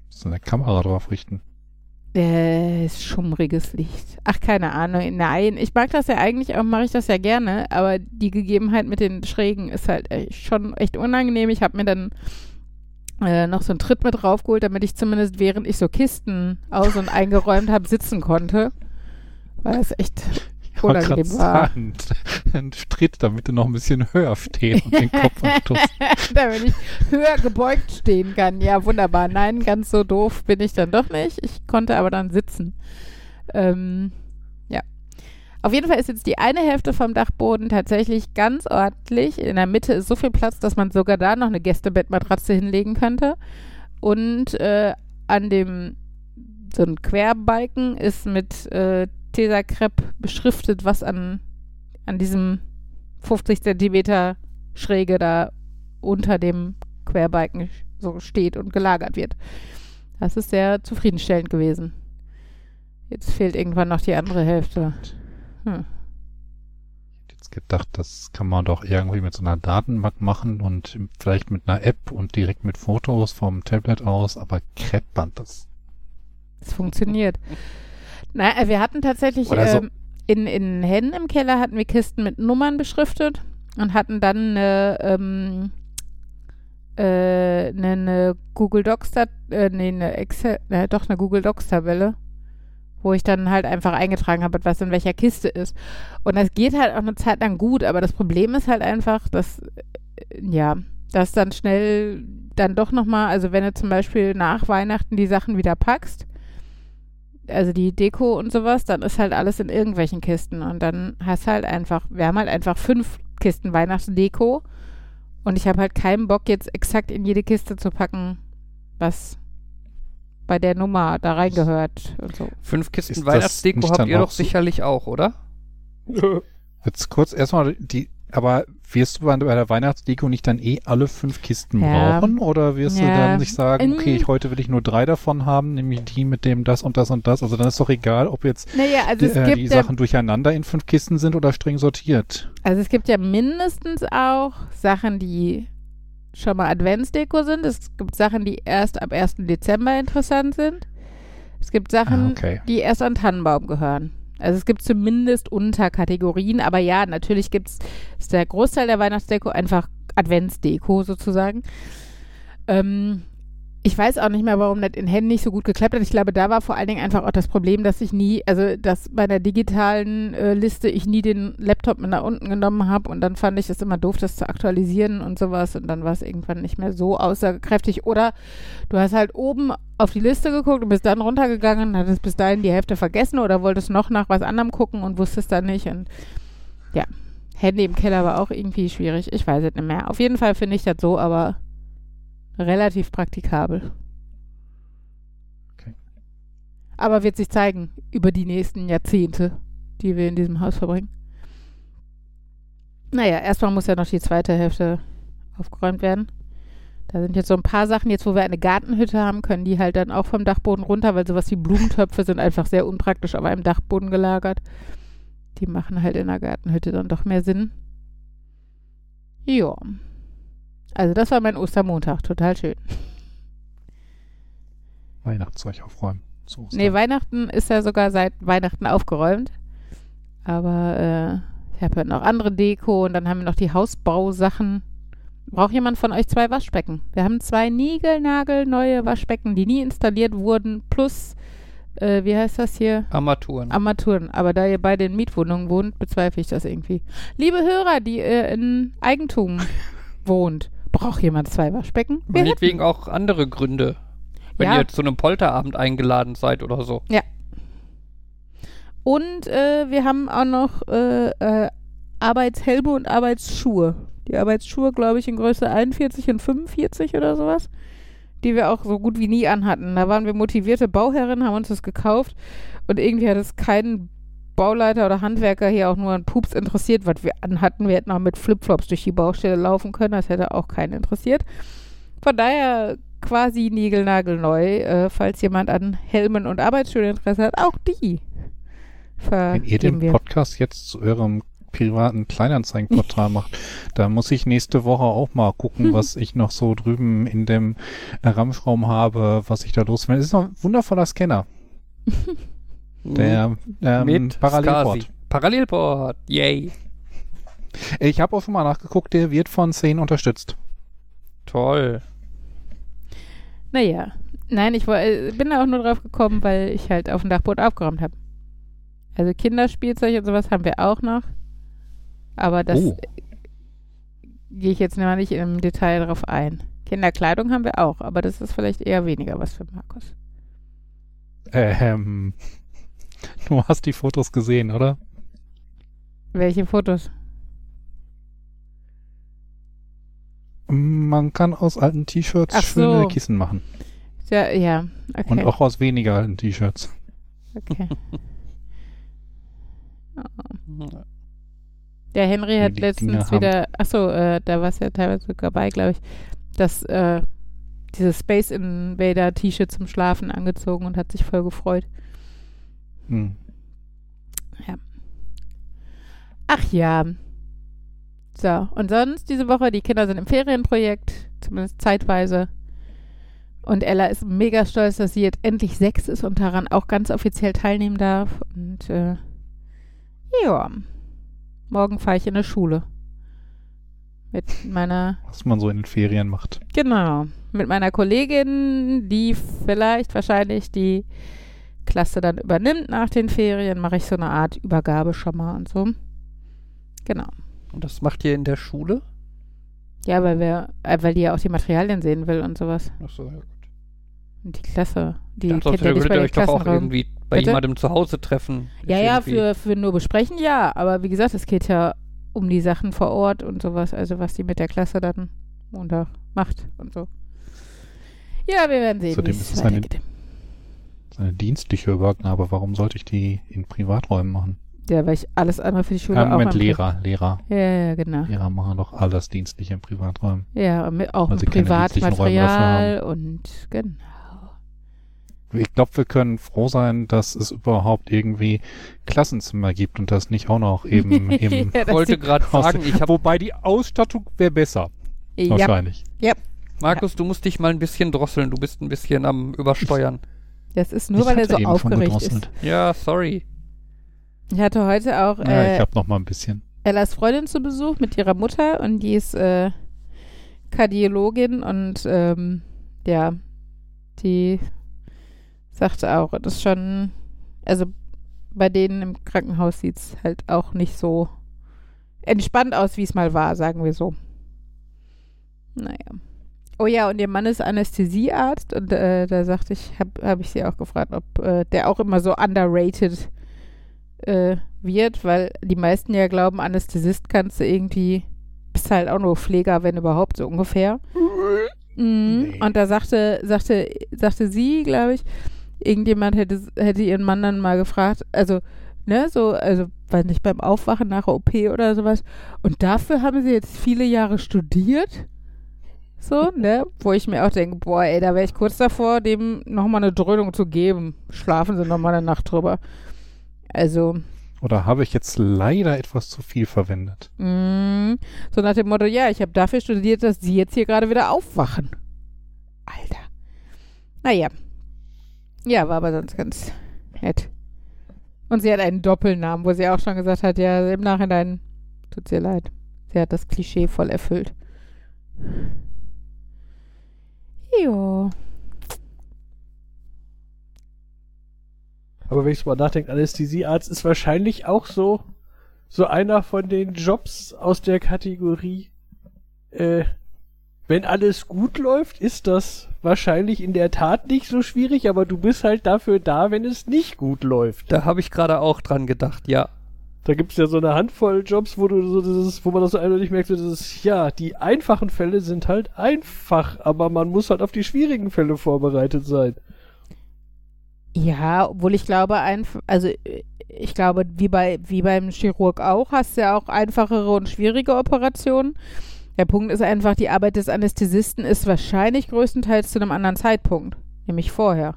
So eine Kamera drauf richten. Äh, ist schummriges Licht. Ach, keine Ahnung. Nein, ich mag das ja eigentlich auch, mache ich das ja gerne, aber die Gegebenheit mit den Schrägen ist halt echt, schon echt unangenehm. Ich habe mir dann äh, noch so einen Tritt mit draufgeholt, damit ich zumindest während ich so Kisten aus- und eingeräumt habe, sitzen konnte. Weil es echt Ich wollte gerade unangenehm war. sagen, ein Stritt, damit du noch ein bisschen höher stehen und den Kopf anstoßen. Damit ich höher gebeugt stehen kann. Ja, wunderbar. Nein, ganz so doof bin ich dann doch nicht. Ich konnte aber dann sitzen. Ähm, ja. Auf jeden Fall ist jetzt die eine Hälfte vom Dachboden tatsächlich ganz ordentlich. In der Mitte ist so viel Platz, dass man sogar da noch eine Gästebettmatratze hinlegen könnte. Und äh, an dem so ein Querbalken ist mit äh, Tesacrepe beschriftet, was an, an diesem 50 Zentimeter Schräge da unter dem Querbalken so steht und gelagert wird. Das ist sehr zufriedenstellend gewesen. Jetzt fehlt irgendwann noch die andere Hälfte. Hm. Jetzt gedacht, das kann man doch irgendwie mit so einer Datenbank machen und vielleicht mit einer App und direkt mit Fotos vom Tablet aus, aber Kreppband, das Es funktioniert. Na, äh, wir hatten tatsächlich so. ähm, in, in Hennen im Keller hatten wir Kisten mit Nummern beschriftet und hatten dann eine, ähm, äh, eine, eine Google Docs, äh, nee, eine Excel, äh, doch eine Google Docs Tabelle, wo ich dann halt einfach eingetragen habe, was in welcher Kiste ist. Und das geht halt auch eine Zeit lang gut, aber das Problem ist halt einfach, dass, äh, ja, dass dann schnell dann doch nochmal, also wenn du zum Beispiel nach Weihnachten die Sachen wieder packst, also die Deko und sowas, dann ist halt alles in irgendwelchen Kisten und dann hast halt einfach, wir haben halt einfach fünf Kisten Weihnachtsdeko und ich habe halt keinen Bock jetzt exakt in jede Kiste zu packen, was bei der Nummer da reingehört und so. Fünf Kisten Weihnachtsdeko habt ihr doch sicherlich auch, oder? Jetzt kurz erstmal die, aber wirst du bei der Weihnachtsdeko nicht dann eh alle fünf Kisten Ja. brauchen? Oder wirst du Ja. dann sich sagen, okay, ich, heute will ich nur drei davon haben, nämlich die mit dem das und das und das. Also dann ist doch egal, ob jetzt Naja, also die, äh, die ja, Sachen durcheinander in fünf Kisten sind oder streng sortiert. also es gibt ja mindestens auch Sachen, die schon mal Adventsdeko sind. Es gibt Sachen, die erst ab 1. Dezember interessant sind. Es gibt Sachen, Ah, okay. die erst an Tannenbaum gehören. Also es gibt zumindest Unterkategorien, aber ja, natürlich gibt es, der Großteil der Weihnachtsdeko einfach Adventsdeko sozusagen. Ähm, ich weiß auch nicht mehr, warum das in Händen nicht so gut geklappt hat. Ich glaube, da war vor allen Dingen einfach auch das Problem, dass ich nie, also dass bei der digitalen äh, Liste ich nie den Laptop mit nach unten genommen habe und dann fand ich es immer doof, das zu aktualisieren und sowas und dann war es irgendwann nicht mehr so aussagekräftig. Oder du hast halt oben auf die Liste geguckt und bist dann runtergegangen, hattest bis dahin die Hälfte vergessen oder wolltest noch nach was anderem gucken und wusstest dann nicht und ja, Handy im Keller war auch irgendwie schwierig. Ich weiß es nicht mehr. Auf jeden Fall finde ich das so, aber relativ praktikabel. Okay. Aber wird sich zeigen über die nächsten Jahrzehnte, die wir in diesem Haus verbringen. Naja, erstmal muss ja noch die zweite Hälfte aufgeräumt werden. Da sind jetzt so ein paar Sachen, jetzt wo wir eine Gartenhütte haben, können die halt dann auch vom Dachboden runter, weil sowas wie Blumentöpfe sind einfach sehr unpraktisch auf einem Dachboden gelagert. Die machen halt in der Gartenhütte dann doch mehr Sinn. Ja. Also das war mein Ostermontag, total schön. Weihnachtszeug aufräumen. Ist Nee. Weihnachten ist ja sogar seit Weihnachten aufgeräumt. Aber äh, ich habe ja noch andere Deko und dann haben wir noch die Hausbausachen. Braucht jemand von euch zwei Waschbecken? Wir haben zwei niegelnagelneue Waschbecken, die nie installiert wurden, plus, äh, wie heißt das hier? Armaturen. Armaturen. Aber da ihr beide in Mietwohnungen wohnt, bezweifle ich das irgendwie. Liebe Hörer, die äh, in Eigentum wohnt, braucht jemand zwei Waschbecken? Wir hätten. Meinetwegen auch andere Gründe. Wenn Ja. ihr zu einem Polterabend eingeladen seid oder so. Und äh, wir haben auch noch äh, äh, Arbeitshelme und Arbeitsschuhe. Die Arbeitsschuhe, glaube ich, in Größe 41 und 45 oder sowas. Die wir auch so gut wie nie anhatten. Da waren wir motivierte Bauherren, haben uns das gekauft. Und irgendwie hat es keinen Bauleiter oder Handwerker hier auch nur an Pups interessiert, was wir anhatten. Wir hätten auch mit Flipflops durch die Baustelle laufen können. Das hätte auch keinen interessiert. Von daher quasi niegelnagelneu, äh, falls jemand an Helmen und Arbeitsschuhen Interesse hat. Auch die Wenn ihr den wir. Podcast jetzt zu eurem privaten Kleinanzeigenportal macht, da muss ich nächste Woche auch mal gucken, was ich noch so drüben in dem äh, Ramschraum habe, was ich da loswerde. Es ist noch ein wundervoller Scanner, der ähm, Mit Parallelport. Skasi. Parallelport. Yay. Ich habe auch schon mal nachgeguckt, der wird von 10 unterstützt. Toll. Naja, nein, ich woll- äh, bin da auch nur drauf gekommen, weil ich halt auf dem Dachboden aufgeräumt habe. Also Kinderspielzeug und sowas haben wir auch noch. Aber das Oh. gehe ich jetzt mal nicht im Detail drauf ein. Kinderkleidung haben wir auch, aber das ist vielleicht eher weniger was für Markus. Ähm, du hast die Fotos gesehen, oder? Welche Fotos? Man kann aus alten T-Shirts schöne so. Kissen machen. Ja, ja, okay. Und auch aus weniger alten T-Shirts. okay. Oh. Der Henry hat letztens wieder, achso, äh, da war es ja teilweise sogar bei, glaube ich, das, äh, dieses Space Invader T-Shirt zum Schlafen angezogen und hat sich voll gefreut. Hm. Ach ja. So, und sonst diese Woche, die Kinder sind im Ferienprojekt, zumindest zeitweise. Und Ella ist mega stolz, dass sie jetzt endlich sechs ist und daran auch ganz offiziell teilnehmen darf. Und äh, ja, morgen fahre ich in eine Schule. Mit meiner, Was man so in den Ferien macht. genau, mit meiner Kollegin, die vielleicht wahrscheinlich die Klasse dann übernimmt nach den Ferien, mache ich so eine Art Übergabe schon mal und so. Genau. Und das macht ihr in der Schule? Ja, weil wir, äh, weil die ja auch die Materialien sehen will und sowas. Achso, ja gut. Und die Klasse, die Ja, kennt ja nicht bei euch doch auch irgendwie bei Bitte? jemandem zu Hause treffen. Ja, ja, für, für nur besprechen, ja. Aber wie gesagt, es geht ja um die Sachen vor Ort und sowas, also was die mit der Klasse dann Montag macht und so. Ja, wir werden sehen, Zudem ist es eine- eine dienstliche Übergabe. Warum sollte ich die in Privaträumen machen? Ja, weil ich alles andere für die Schule Ja, auch Moment, Lehrer, Lehrer. Ja, ja, genau. Lehrer machen doch alles dienstlich in Privaträumen. Ja, und mit, auch mit Privatmaterial und genau. Ich glaube, wir können froh sein, dass es überhaupt irgendwie Klassenzimmer gibt und das nicht auch noch eben im Ja, wollte gerade sagen, ich habe Wobei die Ausstattung wäre besser. ja, Wahrscheinlich. Markus, du musst dich mal ein bisschen drosseln. Du bist ein bisschen am Übersteuern. das ist nur, Ich weil er so aufgeregt ist. Ja, sorry. Ich hatte heute auch Ja, äh, ich habe noch mal ein bisschen. Ellas Freundin zu Besuch mit ihrer Mutter und die ist äh, Kardiologin und ähm, ja, die sagte auch, das ist schon, also bei denen im Krankenhaus sieht es halt auch nicht so entspannt aus, wie es mal war, sagen wir so. Naja. Oh ja, und ihr Mann ist Anästhesiearzt und äh, da sagte ich, habe hab ich sie auch gefragt, ob äh, der auch immer so underrated äh, wird, weil die meisten ja glauben, Anästhesist kannst du irgendwie, bist halt auch nur Pfleger, wenn überhaupt, so ungefähr. Mhm. Nee. Und da sagte, sagte, sagte sie, glaube ich, irgendjemand hätte, hätte ihren Mann dann mal gefragt, also, ne, so, also, weiß nicht, beim Aufwachen nach OP oder sowas. Und dafür haben sie jetzt viele Jahre studiert. So, ne? Wo ich mir auch denke, boah, ey, da wäre ich kurz davor, dem nochmal eine Dröhnung zu geben. Schlafen sie nochmal eine Nacht drüber. Also, Oder habe ich jetzt leider etwas zu viel verwendet? Mm, so nach dem Motto, ja, ich habe dafür studiert, dass sie jetzt hier gerade wieder aufwachen. Alter. Naja. Ja, war aber sonst ganz nett. Und sie hat einen Doppelnamen, wo sie auch schon gesagt hat, ja, im Nachhinein tut's ihr leid. Sie hat das Klischee voll erfüllt. Jo. Aber wenn ich so mal nachdenke, Anästhesiearzt ist wahrscheinlich auch so, so einer von den Jobs aus der Kategorie, äh, wenn alles gut läuft, ist das wahrscheinlich in der Tat nicht so schwierig, aber du bist halt dafür da, wenn es nicht gut läuft. Da habe ich gerade auch dran gedacht, ja. Da gibt es ja so eine Handvoll Jobs, wo du so dieses, wo man das so eindeutig merkt, so dieses, ja, die einfachen Fälle sind halt einfach, aber man muss halt auf die schwierigen Fälle vorbereitet sein. Ja, obwohl ich glaube, einf also ich glaube, wie bei wie beim Chirurg auch, hast du ja auch einfachere und schwierige Operationen. Der Punkt ist einfach, die Arbeit des Anästhesisten ist wahrscheinlich größtenteils zu einem anderen Zeitpunkt, nämlich vorher.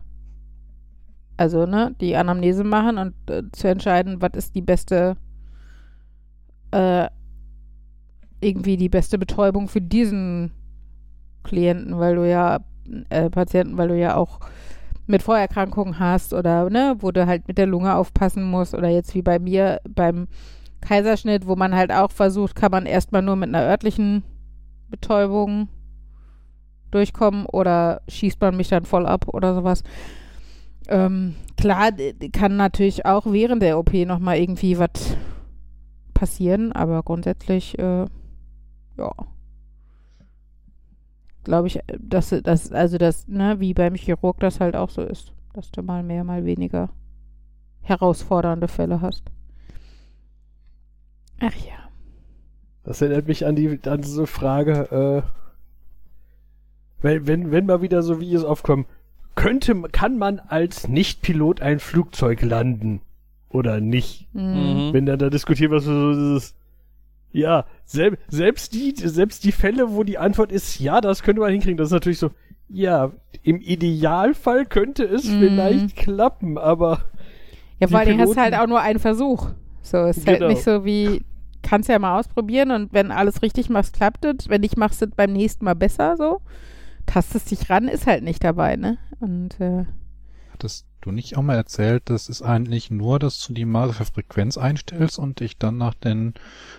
Also, ne, die Anamnese machen und äh, zu entscheiden, was ist die beste, äh, irgendwie die beste Betäubung für diesen Klienten, weil du ja, äh, Patienten, weil du ja auch mit Vorerkrankungen hast oder ne, wo du halt mit der Lunge aufpassen musst oder jetzt wie bei mir beim Kaiserschnitt, wo man halt auch versucht, kann man erstmal nur mit einer örtlichen Betäubung durchkommen oder schießt man mich dann voll ab oder sowas. Ähm, klar, kann natürlich auch während der OP nochmal irgendwie was passieren, aber grundsätzlich, äh, ja. Glaube ich, äh, dass, dass, also das, ne, wie beim Chirurg das halt auch so ist, dass du mal mehr, mal weniger herausfordernde Fälle hast. Ach ja. Das erinnert mich an die an diese Frage, äh, wenn, wenn, wenn mal wieder so Videos aufkommen, könnte, kann man als Nicht-Pilot ein Flugzeug landen? Oder nicht? Mhm. Wenn dann da diskutiert was so dieses, ja, sel selbst die, selbst die Fälle, wo die Antwort ist, ja, das könnte man hinkriegen, das ist natürlich so, ja, im Idealfall könnte es Mhm. vielleicht klappen, aber Ja, vor Dingen hast du halt auch nur einen Versuch. So, ist halt Genau. nicht so wie, kannst ja mal ausprobieren und wenn alles richtig machst, klappt es. Wenn nicht, machst du es beim nächsten Mal besser so. Tastest dich ran, ist halt nicht dabei, ne? Und äh, Hattest du nicht auch mal erzählt, das ist eigentlich nur, dass du die magische Frequenz einstellst und dich dann nach den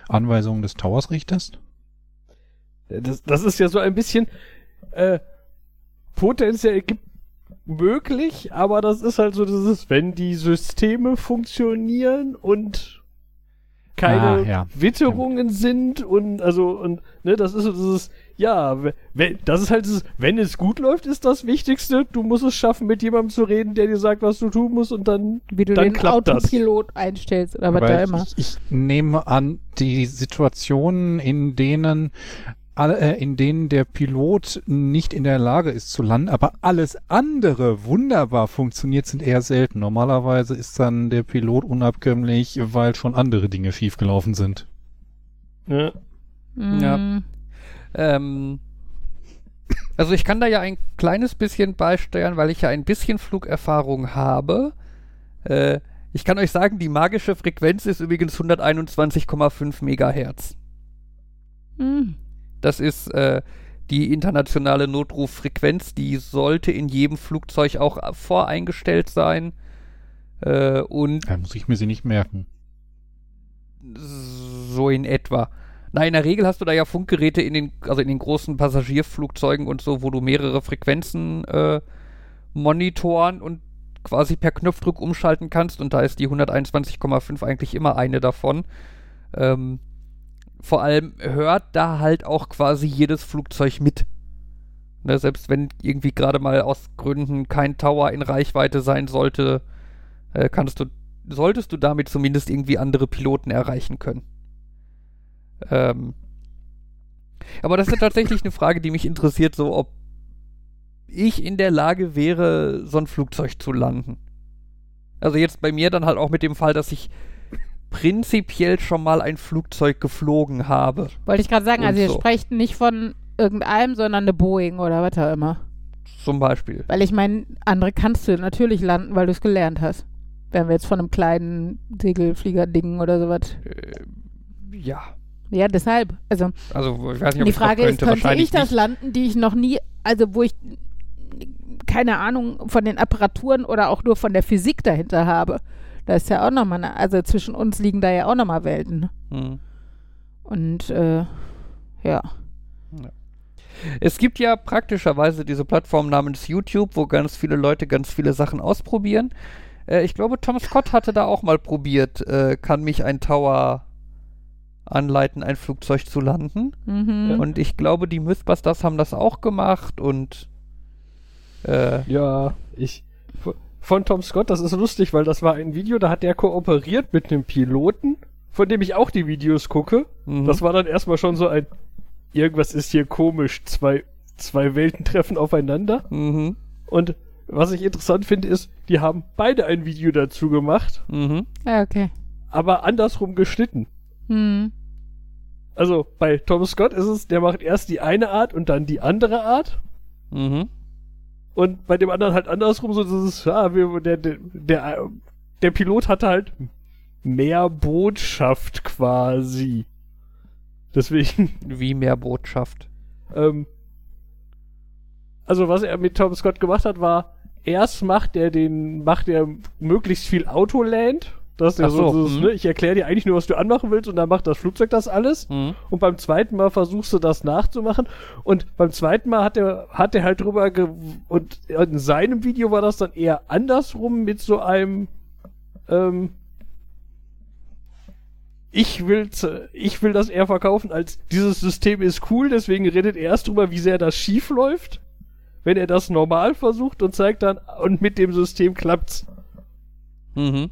Anweisungen des Towers richtest? Das, das ist ja so ein bisschen äh, potenziell gibt möglich, aber das ist halt so dieses, wenn die Systeme funktionieren und keine Ah, ja. Witterungen sind und also und ne, das ist so dieses ja, we- wenn, das ist halt dieses, wenn es gut läuft, ist das Wichtigste. Du musst es schaffen, mit jemandem zu reden, der dir sagt, was du tun musst und dann wie du Dann den klappt das. Autopilot einstellst oder was Aber da immer. ich, ich nehme an, die Situationen, in denen alle, äh, in denen der Pilot nicht in der Lage ist zu landen, aber alles andere wunderbar funktioniert, sind eher selten. Normalerweise ist dann der Pilot unabkömmlich, weil schon andere Dinge schiefgelaufen sind. ne, Ja. Ähm, also ich kann da ja ein kleines bisschen beisteuern, weil ich ja ein bisschen Flugerfahrung habe. Äh, ich kann euch sagen, die magische Frequenz ist übrigens 121,5 Megahertz. mm. Das ist äh, die internationale Notruffrequenz. Die sollte in jedem Flugzeug auch voreingestellt sein. Äh, und Da muss ich mir sie nicht merken. so in etwa. Na, in der Regel hast du da ja Funkgeräte in den, also in den großen Passagierflugzeugen und so, wo du mehrere Frequenzen äh, monitoren und quasi per Knopfdruck umschalten kannst und da ist die 121,5 eigentlich immer eine davon. Ähm, vor allem hört da halt auch quasi jedes Flugzeug mit. Ne, selbst wenn irgendwie gerade mal aus Gründen kein Tower in Reichweite sein sollte, äh, kannst du, solltest du damit zumindest irgendwie andere Piloten erreichen können. Ähm, aber das ist tatsächlich eine Frage, die mich interessiert, so ob ich in der Lage wäre, so ein Flugzeug zu landen. Also jetzt bei mir dann halt auch mit dem Fall, dass ich prinzipiell schon mal ein Flugzeug geflogen habe. Wollte ich gerade sagen, also ihr so. sprecht nicht von irgendeinem, sondern eine Boeing oder was auch immer. Zum Beispiel. Weil ich meine, andere kannst du natürlich landen, weil du es gelernt hast. Wenn wir jetzt von einem kleinen Segelflieger-Ding oder sowas. Äh, ja. Ja, deshalb. Also Also ich weiß nicht, ob die Frage ist, könnte. könnte Wahrscheinlich ich das nicht. landen, die ich noch nie, also wo ich keine Ahnung von den Apparaturen oder auch nur von der Physik dahinter habe. Da ist ja auch nochmal, eine, also zwischen uns liegen da ja auch nochmal Welten. Hm. Und äh, ja. Es gibt ja praktischerweise diese Plattform namens YouTube, wo ganz viele Leute ganz viele Sachen ausprobieren. Äh, ich glaube, Tom Scott hatte da auch mal probiert, äh, kann mich ein Tower anleiten, ein Flugzeug zu landen. Mhm. Und ich glaube, die Mythbusters haben das auch gemacht und äh, Ja, ich. Von Tom Scott, das ist lustig, weil das war ein Video, da hat der kooperiert mit einem Piloten, von dem ich auch die Videos gucke. mhm. Das war dann erstmal schon so ein. Irgendwas ist hier komisch. Zwei, zwei Welten treffen aufeinander. Mhm. Und was ich interessant finde, ist, die haben beide ein Video dazu gemacht, Mhm. Ja, okay. aber andersrum geschnitten. Hm. Also bei Tom Scott ist es, der macht erst die eine Art und dann die andere Art. Mhm. Und bei dem anderen halt andersrum, so dieses, ja, wir, der, der, der, der Pilot hatte halt mehr Botschaft quasi. Deswegen, Wie mehr Botschaft. ähm, also was er mit Tom Scott gemacht hat, war, erst macht er den, macht er möglichst viel Autoland. Das ist ja so, so, dieses, mhm. ne, ich erkläre dir eigentlich nur, was du anmachen willst und dann macht das Flugzeug das alles. Mhm. Und beim zweiten Mal versuchst du das nachzumachen. Und beim zweiten Mal hat er, hat er halt drüber ge und in seinem Video war das dann eher andersrum mit so einem, ähm, ich will, ich will das eher verkaufen als dieses System ist cool, deswegen redet er erst drüber, wie sehr das schief läuft. Wenn er das normal versucht und zeigt dann, und mit dem System klappt's. Mhm.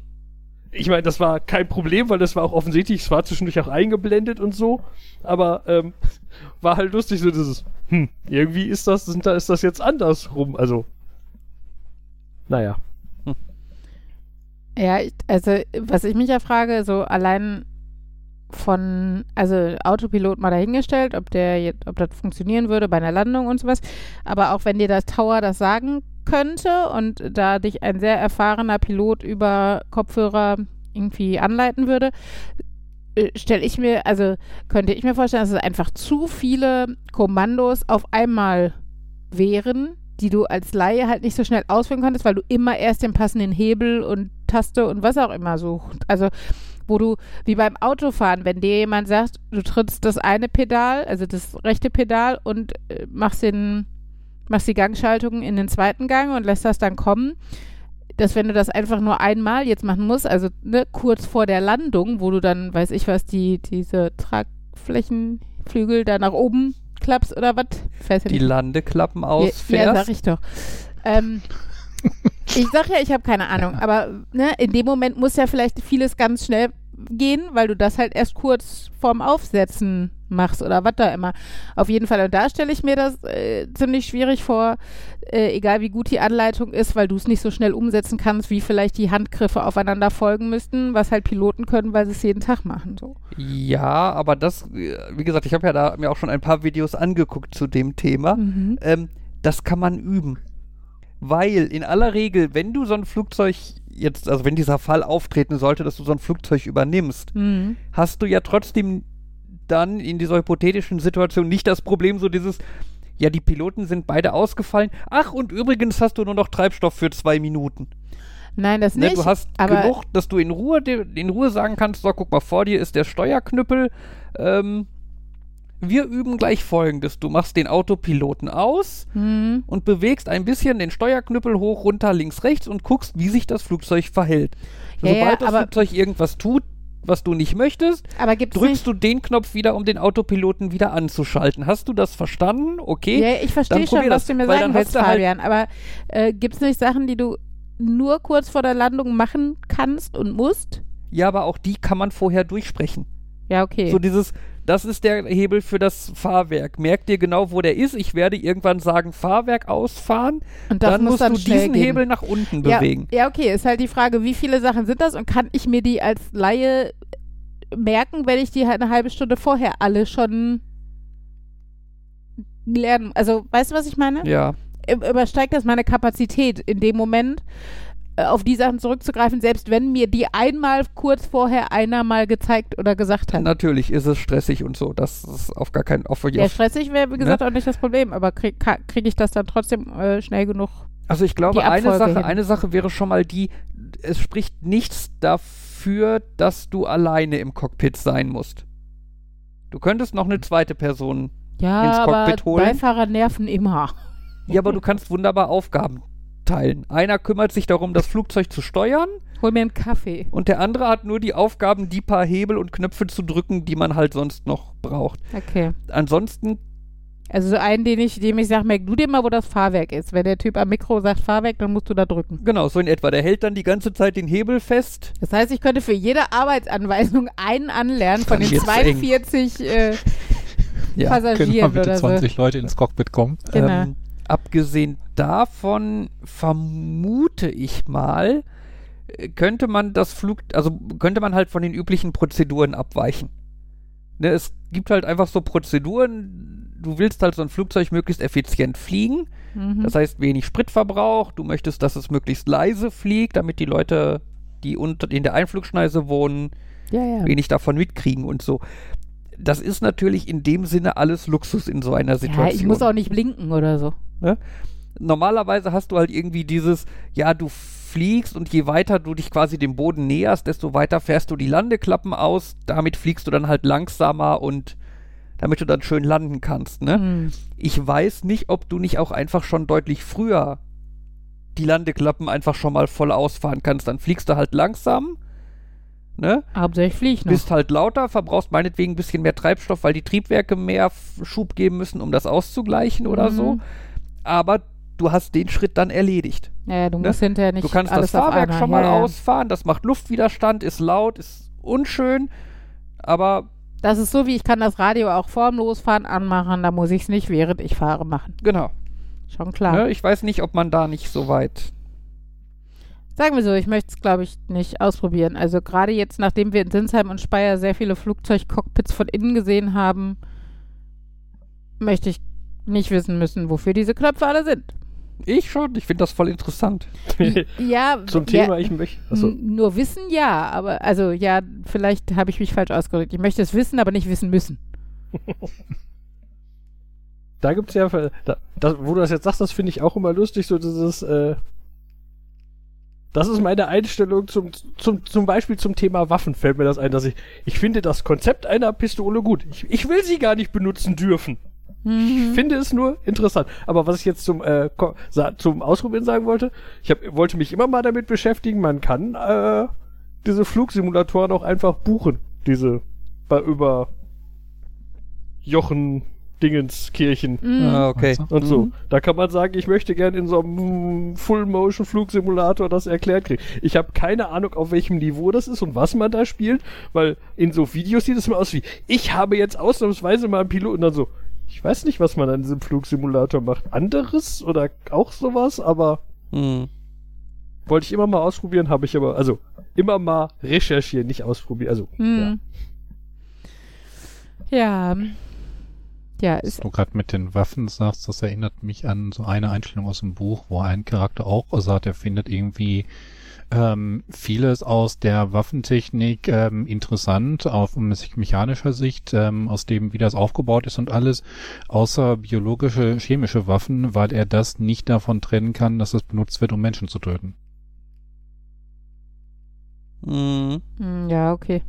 Ich meine, das war kein Problem, weil das war auch offensichtlich, es war zwischendurch auch eingeblendet und so, aber ähm, war halt lustig, so dieses, hm, irgendwie ist das, sind da, ist das jetzt andersrum, also, naja. Ja, ich- also was ich mich ja frage, so allein von, also Autopilot mal dahingestellt, ob der jetzt, ob das funktionieren würde bei einer Landung und sowas. Aber auch wenn dir das Tower das sagen könnte und da dich ein sehr erfahrener Pilot über Kopfhörer irgendwie anleiten würde, stelle ich mir, also könnte ich mir vorstellen, dass es einfach zu viele Kommandos auf einmal wären, die du als Laie halt nicht so schnell ausführen konntest, weil du immer erst den passenden Hebel und Taste und was auch immer suchst. Also wo du, wie beim Autofahren, wenn dir jemand sagt, du trittst das eine Pedal, also das rechte Pedal und äh, machst den, machst die Gangschaltung in den zweiten Gang und lässt das dann kommen, dass wenn du das einfach nur einmal jetzt machen musst, also ne, kurz vor der Landung, wo du dann, weiß ich was, die, diese Tragflächenflügel da nach oben klappst oder was? Ja Die nicht. Landeklappen Ja, ausfährst. ja, sag ich doch. Ähm, ich sag ja, ich habe keine Ahnung, aber ne, in dem Moment muss ja vielleicht vieles ganz schnell gehen, weil du das halt erst kurz vorm Aufsetzen machst oder was da immer. Auf jeden Fall, und da stelle ich mir das äh, ziemlich schwierig vor, äh, egal wie gut die Anleitung ist, weil du es nicht so schnell umsetzen kannst, wie vielleicht die Handgriffe aufeinander folgen müssten, was halt Piloten können, weil sie es jeden Tag machen. So. Ja, aber das, äh, wie gesagt, ich habe ja da mir auch schon ein paar Videos angeguckt zu dem Thema. Mhm. Ähm, das kann man üben. Weil in aller Regel, wenn du so ein Flugzeug jetzt, also wenn dieser Fall auftreten sollte, dass du so ein Flugzeug übernimmst, Mhm. hast du ja trotzdem dann in dieser hypothetischen Situation nicht das Problem, so dieses, ja, die Piloten sind beide ausgefallen. Ach, und übrigens hast du nur noch Treibstoff für zwei Minuten. Nein, das Ne, nicht. du hast aber genug, dass du in Ruhe, in Ruhe sagen kannst, so, guck mal, vor dir ist der Steuerknüppel. Ähm, wir üben gleich folgendes. Du machst den Autopiloten aus Mhm. und bewegst ein bisschen den Steuerknüppel hoch, runter, links, rechts und guckst, wie sich das Flugzeug verhält. Ja, Sobald das Flugzeug irgendwas tut, was du nicht möchtest, drückst nicht du den Knopf wieder, um den Autopiloten wieder anzuschalten. Hast du das verstanden? Okay. Ja, ich verstehe schon, was das, du mir sagen willst, halt- Fabian. Aber äh, gibt es nicht Sachen, die du nur kurz vor der Landung machen kannst und musst? Ja, aber auch die kann man vorher durchsprechen. Ja, okay. So dieses, das ist der Hebel für das Fahrwerk. Merk dir genau, wo der ist. Ich werde irgendwann sagen, Fahrwerk ausfahren. und dann muss musst dann du diesen gehen. Hebel nach unten ja, bewegen. Ja, okay. Ist halt die Frage, wie viele Sachen sind das und kann ich mir die als Laie merken, wenn ich die halt eine halbe Stunde vorher alle schon lernen. Also, weißt du, was ich meine? Ja. Übersteigt das meine Kapazität in dem Moment, auf die Sachen zurückzugreifen, selbst wenn mir die einmal kurz vorher einer mal gezeigt oder gesagt hat. Natürlich ist es stressig und so. Das ist auf gar keinen. Auf, Ja, stressig wäre, wie gesagt, auch nicht das Problem, aber kriege krieg ich das dann trotzdem äh, schnell genug? also ich glaube, eine Sache, hin. eine Sache wäre schon mal die, es spricht nichts dafür, dass du alleine im Cockpit sein musst. Du könntest noch eine zweite Person. Ja, Ins aber Cockpit holen? Beifahrer nerven immer. Ja, aber du kannst wunderbar Aufgaben teilen. Einer kümmert sich darum, das Flugzeug zu steuern. Hol mir einen Kaffee. Und der andere hat nur die Aufgaben, die paar Hebel und Knöpfe zu drücken, die man halt sonst noch braucht. Okay. Ansonsten, Also so einen, den ich, dem ich sage, merk du dir mal, wo das Fahrwerk ist. Wenn der Typ am Mikro sagt Fahrwerk, dann musst du da drücken. genau, so in etwa. Der hält dann die ganze Zeit den Hebel fest. Das heißt, ich könnte für jede Arbeitsanweisung einen anlernen von den wird's eng. 42 äh, Ja, Können mal Passagieren bitte oder so. 20 Leute ins Cockpit kommen? Genau. Ähm, abgesehen davon vermute ich mal, äh, könnte man das Flug, also könnte man halt von den üblichen Prozeduren abweichen. Ne, es gibt halt einfach so Prozeduren, du willst halt so ein Flugzeug möglichst effizient fliegen. Mhm. Das heißt, wenig Spritverbrauch. Du möchtest, dass es möglichst leise fliegt, damit die Leute, die unter, in der Einflugschneise wohnen, ja, ja. wenig davon mitkriegen und so. Das ist natürlich in dem Sinne alles Luxus in so einer Situation. Ja, ich muss auch nicht blinken oder so. Normalerweise hast du halt irgendwie dieses, ja, du fliegst und je weiter du dich quasi dem Boden näherst, desto weiter fährst du die Landeklappen aus. Damit fliegst du dann halt langsamer und damit du dann schön landen kannst, ne? Hm. Ich weiß nicht, ob du nicht auch einfach schon deutlich früher die Landeklappen einfach schon mal voll ausfahren kannst. Dann fliegst du halt langsam, ne? Hauptsächlich flieg ich noch. Bist halt lauter, verbrauchst meinetwegen ein bisschen mehr Treibstoff, weil die Triebwerke mehr Schub geben müssen, um das auszugleichen oder Mhm. so. Aber du hast den Schritt dann erledigt. ja, du ne? musst hinterher nicht Du kannst das Fahrwerk schon mal ja, ja. ausfahren, das macht Luftwiderstand, ist laut, ist unschön, aber Das ist so, wie ich kann das Radio auch vorm Losfahren anmachen, da muss ich es nicht während ich fahre machen. genau. Schon klar. Ne? Ich weiß nicht, ob man da nicht so weit. Sagen wir so, ich möchte es, glaube ich, nicht ausprobieren. Also gerade jetzt, nachdem wir in Sinsheim und Speyer sehr viele Flugzeugcockpits von innen gesehen haben, möchte ich nicht wissen müssen, wofür diese Knöpfe alle sind. Ich schon, ich finde das voll interessant. Ja, Zum ja, Thema, ich möchte. Achso. Nur wissen, ja, aber also ja, vielleicht habe ich mich falsch ausgedrückt. Ich möchte es wissen, aber nicht wissen müssen. da gibt's ja, da, das, wo du das jetzt sagst, das finde ich auch immer lustig, so dieses, äh, das ist meine Einstellung zum, zum, zum Beispiel zum Thema Waffen, fällt mir das ein, dass ich, ich finde das Konzept einer Pistole gut. Ich, ich will sie gar nicht benutzen dürfen. Ich Mhm. finde es nur interessant. Aber was ich jetzt zum, äh, zum Ausprobieren sagen wollte, ich hab, wollte mich immer mal damit beschäftigen, man kann äh, diese Flugsimulatoren auch einfach buchen. Diese bei über Jochen Dingenskirchen Mhm. Ah, okay. Weißt und so. Mhm. Da kann man sagen, ich möchte gern in so einem Full-Motion-Flugsimulator das erklärt kriegen. Ich habe keine Ahnung, auf welchem Niveau das ist und was man da spielt, weil in so Videos sieht es immer aus wie, ich habe jetzt ausnahmsweise mal einen Pilot und dann so, ich weiß nicht, was man an diesem Flugsimulator macht. Anderes oder auch sowas, aber Hm. wollte ich immer mal ausprobieren, habe ich aber, also immer mal recherchieren, nicht ausprobieren. Also, ja. Hm. Ja. Ja, Was ist, du gerade mit den Waffen sagst, das erinnert mich an so eine Einstellung aus dem Buch, wo ein Charakter auch sagt, er findet irgendwie ähm, vieles aus der Waffentechnik ähm, interessant, auf me- mechanischer Sicht, ähm, aus dem, wie das aufgebaut ist und alles, außer biologische, chemische Waffen, weil er das nicht davon trennen kann, dass es benutzt wird, um Menschen zu töten. Hm. hm, ja, okay.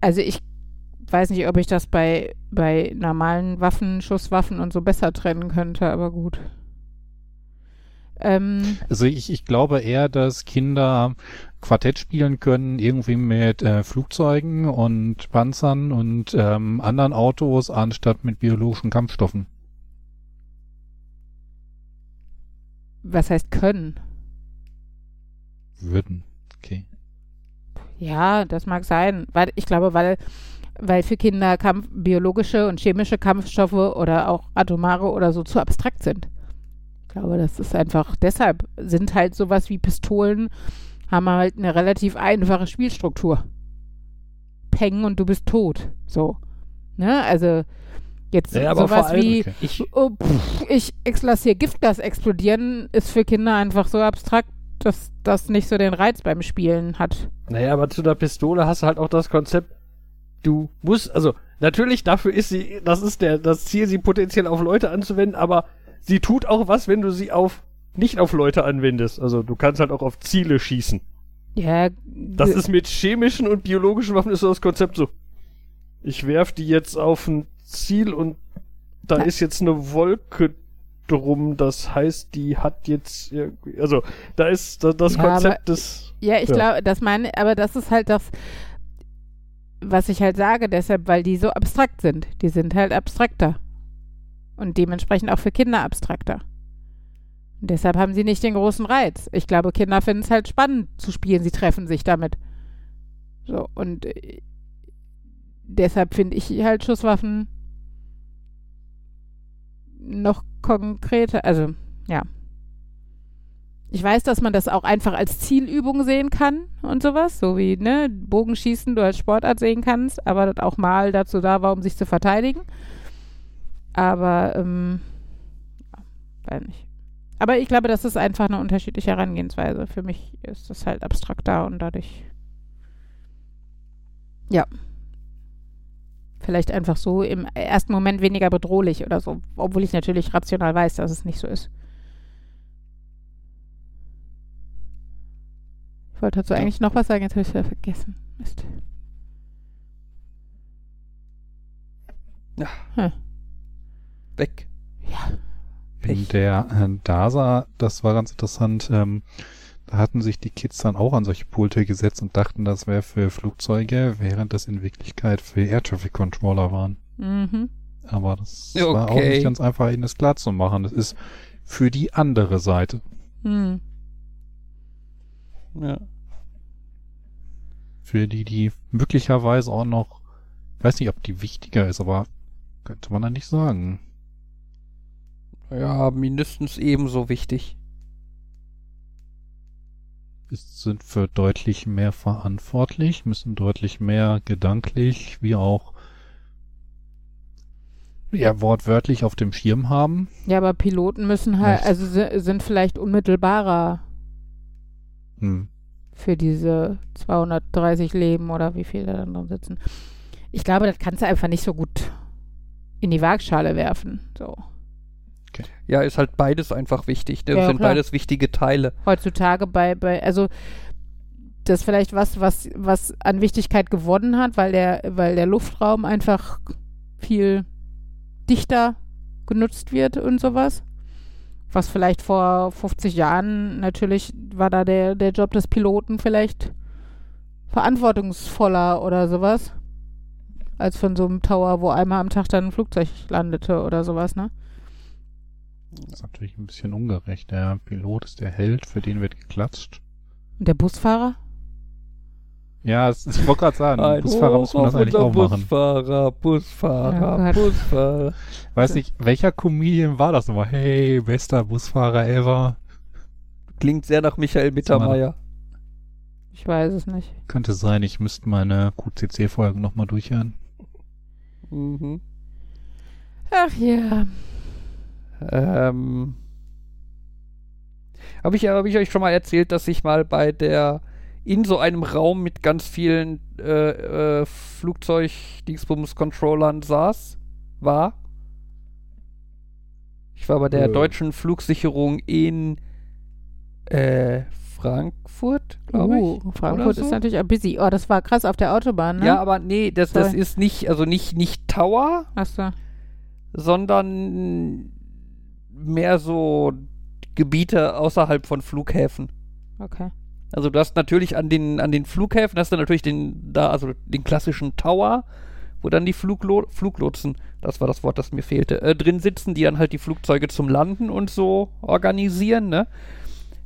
Also ich weiß nicht, ob ich das bei, bei normalen Waffen, Schusswaffen und so besser trennen könnte, aber gut. Ähm, Also ich, ich glaube eher, dass Kinder Quartett spielen können, irgendwie mit äh, Flugzeugen und Panzern und ähm, anderen Autos, anstatt mit biologischen Kampfstoffen. was heißt können? Würden. Okay. Ja, das mag sein. Weil ich glaube, weil, weil für Kinder Kampf, biologische und chemische Kampfstoffe oder auch atomare oder so zu abstrakt sind. Ich glaube, das ist einfach deshalb sind halt sowas wie Pistolen, haben halt eine relativ einfache Spielstruktur. Peng und du bist tot. So. Ne? Also jetzt Ja, sowas allem- wie Okay. ich, oh, pff, ich ex- lass hier Giftgas explodieren, ist für Kinder einfach so abstrakt, dass das nicht so den Reiz beim Spielen hat. Naja, aber zu einer Pistole hast du halt auch das Konzept, du musst, also natürlich dafür ist sie, das ist der, das Ziel, sie potenziell auf Leute anzuwenden, aber sie tut auch was, wenn du sie auf nicht auf Leute anwendest. Also du kannst halt auch auf Ziele schießen. Ja, Das ge- ist mit chemischen und biologischen Waffen ist so das Konzept so. Ich werf die jetzt auf ein Ziel und da Ja. ist jetzt eine Wolke drum. Das heißt, die hat jetzt irgendwie, also da ist da, das Ja, aber- Konzept des. ja, ich ja. glaube, das meine, aber das ist halt das, was ich halt sage, deshalb, weil die so abstrakt sind. Die sind halt abstrakter. Und dementsprechend auch für Kinder abstrakter. Und deshalb haben sie nicht den großen Reiz. Ich glaube, Kinder finden es halt spannend zu spielen. Sie treffen sich damit. So, und äh, deshalb finde ich halt Schusswaffen noch konkreter. Also, ja. Ich weiß, dass man das auch einfach als Zielübung sehen kann und sowas, so wie ne, Bogenschießen du als Sportart sehen kannst, aber das auch mal dazu da war, um sich zu verteidigen. Aber, ähm, ja, weiß nicht. Aber ich glaube, das ist einfach eine unterschiedliche Herangehensweise. Für mich ist das halt abstrakter und dadurch, ja, vielleicht einfach so im ersten Moment weniger bedrohlich oder so, obwohl ich natürlich rational weiß, dass es nicht so ist. Ich wollte dazu Ja. eigentlich noch was sagen, jetzt habe ich es wieder vergessen. Mist. Weg. Ja. In der äh, DASA, das war ganz interessant, ähm, da hatten sich die Kids dann auch an solche Pulte gesetzt und dachten, das wäre für Flugzeuge, während das in Wirklichkeit für Air Traffic Controller waren. Mhm. Aber das war auch Okay. nicht ganz einfach, ihnen das klar zu machen. Das ist für die andere Seite. Hm. Ja. Für die, die möglicherweise auch noch, ich weiß nicht, ob die wichtiger ist, aber könnte man da nicht sagen. Ja, mindestens ebenso wichtig. ist, sind für deutlich mehr verantwortlich, müssen deutlich mehr gedanklich wie auch ja, wortwörtlich auf dem Schirm haben. Ja, aber Piloten müssen halt, Echt? also si- sind vielleicht unmittelbarer Hm. für diese 230 Leben oder wie viele da dann drin sitzen. Ich glaube, das kannst du einfach nicht so gut in die Waagschale werfen. So. Ja, ist halt beides einfach wichtig. Ne? Ja, Das sind klar. beides wichtige Teile. Heutzutage bei, bei, also das ist vielleicht was, was, was an Wichtigkeit gewonnen hat, weil der, weil der Luftraum einfach viel dichter genutzt wird und sowas. Was vielleicht vor 50 Jahren natürlich war da der, der Job des Piloten vielleicht verantwortungsvoller oder sowas. Als von so einem Tower, wo einmal am Tag dann ein Flugzeug landete oder sowas, ne? Das ist natürlich ein bisschen ungerecht. Der Pilot ist der Held, für den wird geklatscht. Und der Busfahrer? Ja, es, ich wollte gerade sagen, Ein Busfahrer muss man Hoch das eigentlich auch machen. Busfahrer, Busfahrer, Oh. Busfahrer. Weiß nicht, welcher Comedian war das nochmal? Hey, bester Busfahrer ever. Klingt sehr nach Michael Mittermeier. Ich weiß es nicht. Könnte sein, ich müsste meine QCC-Folgen nochmal durchhören. Mhm. Ach ja. Ähm, habe ich, hab ich euch schon mal erzählt, dass ich mal bei der in so einem Raum mit ganz vielen äh, äh, Flugzeug-Dingsbums-Controllern saß? War? Ich war bei der Äh. deutschen Flugsicherung in äh, Frankfurt, glaube Uh, ich. Frankfurt so. ist natürlich auch busy. Oh, das war krass auf der Autobahn, ne? Ja, aber nee, das, das ist nicht, also nicht, nicht Tower, Achso. sondern mehr so Gebiete außerhalb von Flughäfen. Okay. Also du hast natürlich an den, an den Flughäfen hast du natürlich den, da, also den klassischen Tower, wo dann die Fluglo Fluglotsen, das war das Wort, das mir fehlte, äh, drin sitzen, die dann halt die Flugzeuge zum Landen und so organisieren, ne?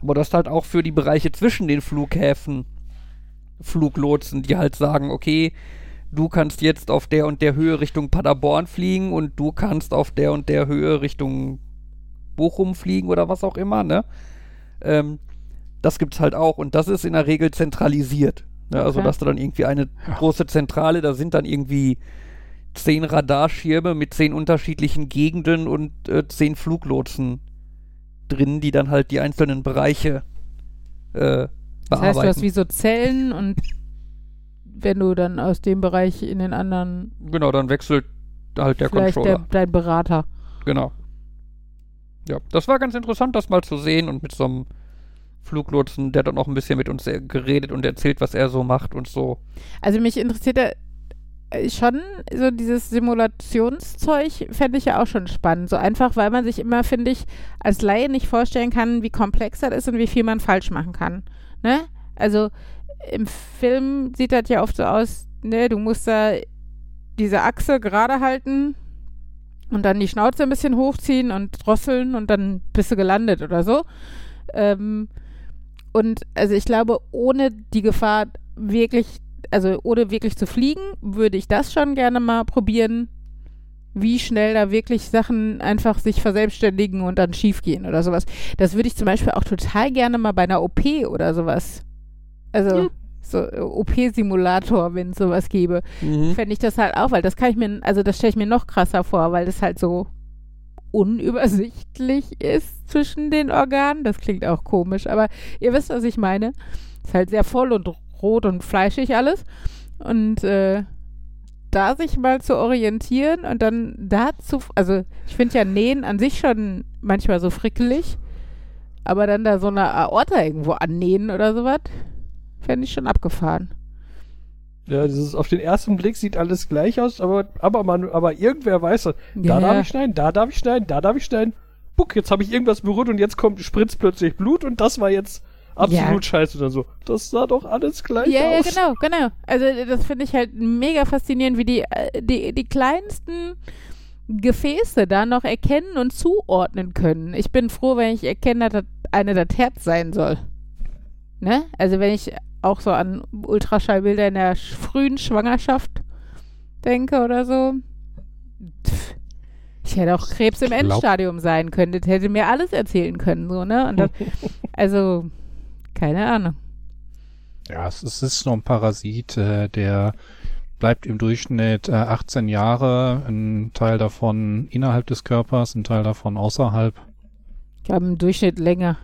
Aber du hast halt auch für die Bereiche zwischen den Flughäfen Fluglotsen, die halt sagen, okay, du kannst jetzt auf der und der Höhe Richtung Paderborn fliegen und du kannst auf der und der Höhe Richtung Bochum fliegen oder was auch immer, ne? Ähm, das gibt's halt auch und das ist in der Regel zentralisiert. Ne? Also, Okay. dass du dann irgendwie eine große Zentrale, da sind dann irgendwie zehn Radarschirme mit zehn unterschiedlichen Gegenden und äh, zehn Fluglotsen drin, die dann halt die einzelnen Bereiche äh, Das heißt, bearbeiten. du hast wie so Zellen und wenn du dann aus dem Bereich in den anderen genau, dann wechselt halt der vielleicht der, Controller. dein Berater. Genau. Ja, das war ganz interessant, das mal zu sehen und mit so einem Fluglotsen, der dann auch ein bisschen mit uns äh, geredet und erzählt, was er so macht und so. Also mich interessiert da äh, schon so dieses Simulationszeug fände ich ja auch schon spannend. So einfach, weil man sich immer, finde ich, als Laie nicht vorstellen kann, wie komplex das ist und wie viel man falsch machen kann. Ne? Also im Film sieht das ja oft so aus, ne, du musst da diese Achse gerade halten und dann die Schnauze ein bisschen hochziehen und drosseln und dann bist du gelandet oder so. Ähm, und also ich glaube, ohne die Gefahr wirklich, also ohne wirklich zu fliegen, würde ich das schon gerne mal probieren, wie schnell da wirklich Sachen einfach sich verselbstständigen und dann schiefgehen oder sowas. Das würde ich zum Beispiel auch total gerne mal bei einer OP oder sowas. Also Ja. So äh, OP-Simulator, wenn es sowas gäbe Mhm. fände ich das halt auch, weil das kann ich mir, also das stelle ich mir noch krasser vor, weil das halt so unübersichtlich ist zwischen den Organen. Das klingt auch komisch, aber ihr wisst, was ich meine. Ist halt sehr voll und rot und fleischig alles. Und äh, da sich mal zu orientieren und dann dazu, also ich finde ja Nähen an sich schon manchmal so frickelig, aber dann da so eine Aorta irgendwo annähen oder sowas, fände ich schon abgefahren. Ja, dieses auf den ersten Blick sieht alles gleich aus, aber, aber man, aber irgendwer weiß, da Ja, darf ja. ich schneiden, da darf ich schneiden, da darf ich schneiden. Buck, jetzt habe ich irgendwas berührt und jetzt kommt, spritzt plötzlich Blut und das war jetzt absolut Ja. scheiße oder so. Das sah doch alles gleich Ja, ja, aus. genau, genau. Also das finde ich halt mega faszinierend, wie die, äh, die, die kleinsten Gefäße da noch erkennen und zuordnen können. Ich bin froh, wenn ich erkenne, dass das eine das Herz sein soll. Ne? Also wenn ich auch so an Ultraschallbilder in der frühen Schwangerschaft denke oder so. Pff, ich hätte auch Krebs im Endstadium sein können. Das hätte mir alles erzählen können, so, ne? Das, also, keine Ahnung. Ja, es, es ist nur ein Parasit, äh, der bleibt im Durchschnitt äh, 18 Jahre, ein Teil davon innerhalb des Körpers, ein Teil davon außerhalb. Ich glaube im Durchschnitt länger.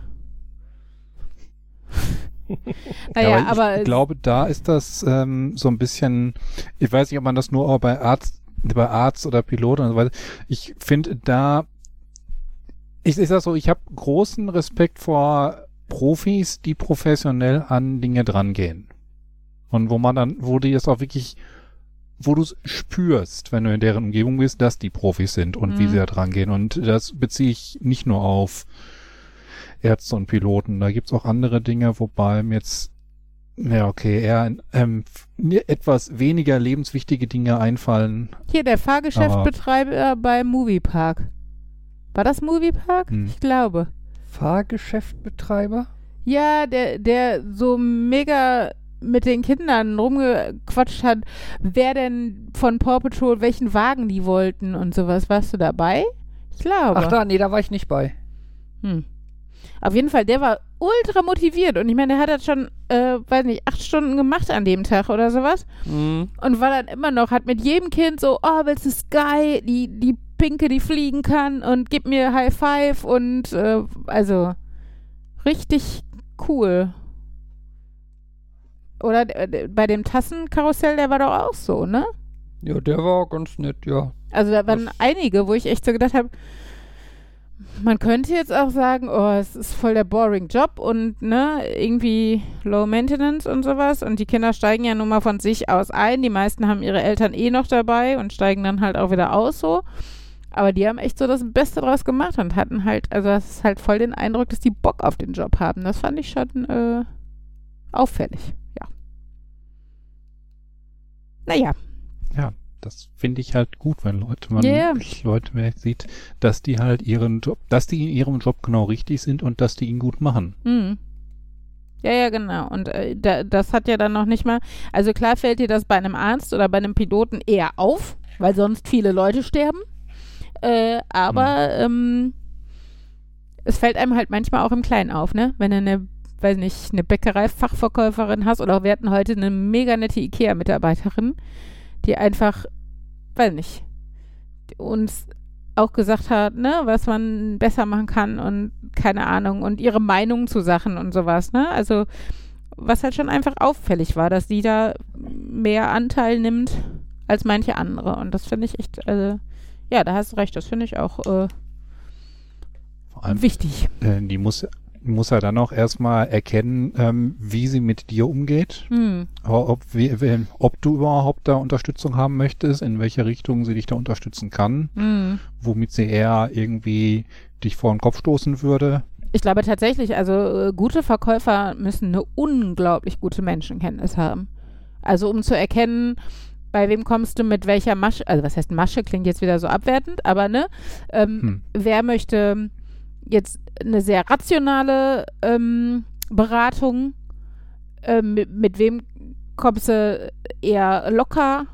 Ja, naja, aber ich glaube, da ist das ähm, so ein bisschen, ich weiß nicht, ob man das nur auch bei Arzt, bei Arzt oder Pilot und so weiter. Ich finde da, ich, ich sag so, ich habe großen Respekt vor Profis, die professionell an Dinge drangehen. Und wo man dann, wo die es auch wirklich, wo du es spürst, wenn du in deren Umgebung bist, dass die Profis sind und wie Mhm. sie da drangehen. Und das beziehe ich nicht nur auf Ärzte und Piloten. Da gibt's auch andere Dinge, wobei mir jetzt, ja, okay, eher ähm, etwas weniger lebenswichtige Dinge einfallen. Hier, der Fahrgeschäftbetreiber beim Moviepark. War das Moviepark? Hm. Ich glaube. Fahrgeschäftbetreiber? Ja, der, der so mega mit den Kindern rumgequatscht hat, wer denn von Paw Patrol welchen Wagen die wollten und sowas. Warst du dabei? Ich glaube. Ach da, nee, da war ich nicht bei. Hm. Auf jeden Fall, der war ultra motiviert und ich meine, der hat das schon, äh, weiß nicht, acht Stunden gemacht an dem Tag oder sowas Mhm. und war dann immer noch, hat mit jedem Kind so, oh, willst du Sky, die, die Pinke, die fliegen kann und gib mir High Five und, äh, also, richtig cool. Oder äh, bei dem Tassenkarussell, der war doch auch so, ne? Ja, der war ganz nett, ja. Also da waren Das- einige, wo ich echt so gedacht habe, man könnte jetzt auch sagen, oh, es ist voll der boring Job und ne, irgendwie Low Maintenance und sowas. Und die Kinder steigen ja nun mal von sich aus ein. Die meisten haben ihre Eltern eh noch dabei und steigen dann halt auch wieder aus so. Aber die haben echt so das Beste draus gemacht und hatten halt, also das ist halt voll den Eindruck, dass die Bock auf den Job haben. Das fand ich schon äh, auffällig, ja. Naja, Das finde ich halt gut, wenn Leute, man wirklich Leute mehr sieht, dass die halt ihren Job, dass die in ihrem Job genau richtig sind und dass die ihn gut machen. Mhm. Ja, ja, genau. Und äh, da, das hat ja dann noch nicht mal. Also klar fällt dir das bei einem Arzt oder bei einem Piloten eher auf, weil sonst viele Leute sterben. Äh, aber ähm, es fällt einem halt manchmal auch im Kleinen auf, ne? Wenn du eine, weiß nicht, eine Bäckerei-Fachverkäuferin hast oder wir hatten heute eine mega nette IKEA-Mitarbeiterin, die einfach, weiß nicht, uns auch gesagt hat, ne, was man besser machen kann und keine Ahnung und ihre Meinung zu Sachen und sowas, ne? Also was halt schon einfach auffällig war, dass sie da mehr Anteil nimmt als manche andere und das finde ich echt, also ja, da hast du recht, das finde ich auch äh, Vor allem, wichtig. äh, die muss, muss er dann auch erstmal erkennen, ähm, wie sie mit dir umgeht, Hm. ob, wie, ob du überhaupt da Unterstützung haben möchtest, in welche Richtung sie dich da unterstützen kann, Hm. womit sie eher irgendwie dich vor den Kopf stoßen würde. Ich glaube tatsächlich, also äh, gute Verkäufer müssen eine unglaublich gute Menschenkenntnis haben. Also um zu erkennen, bei wem kommst du mit welcher Masche, also was heißt Masche, klingt jetzt wieder so abwertend, aber ne, ähm, Hm. wer möchte jetzt eine sehr rationale ähm, Beratung, ähm, mit, mit wem kommst du eher locker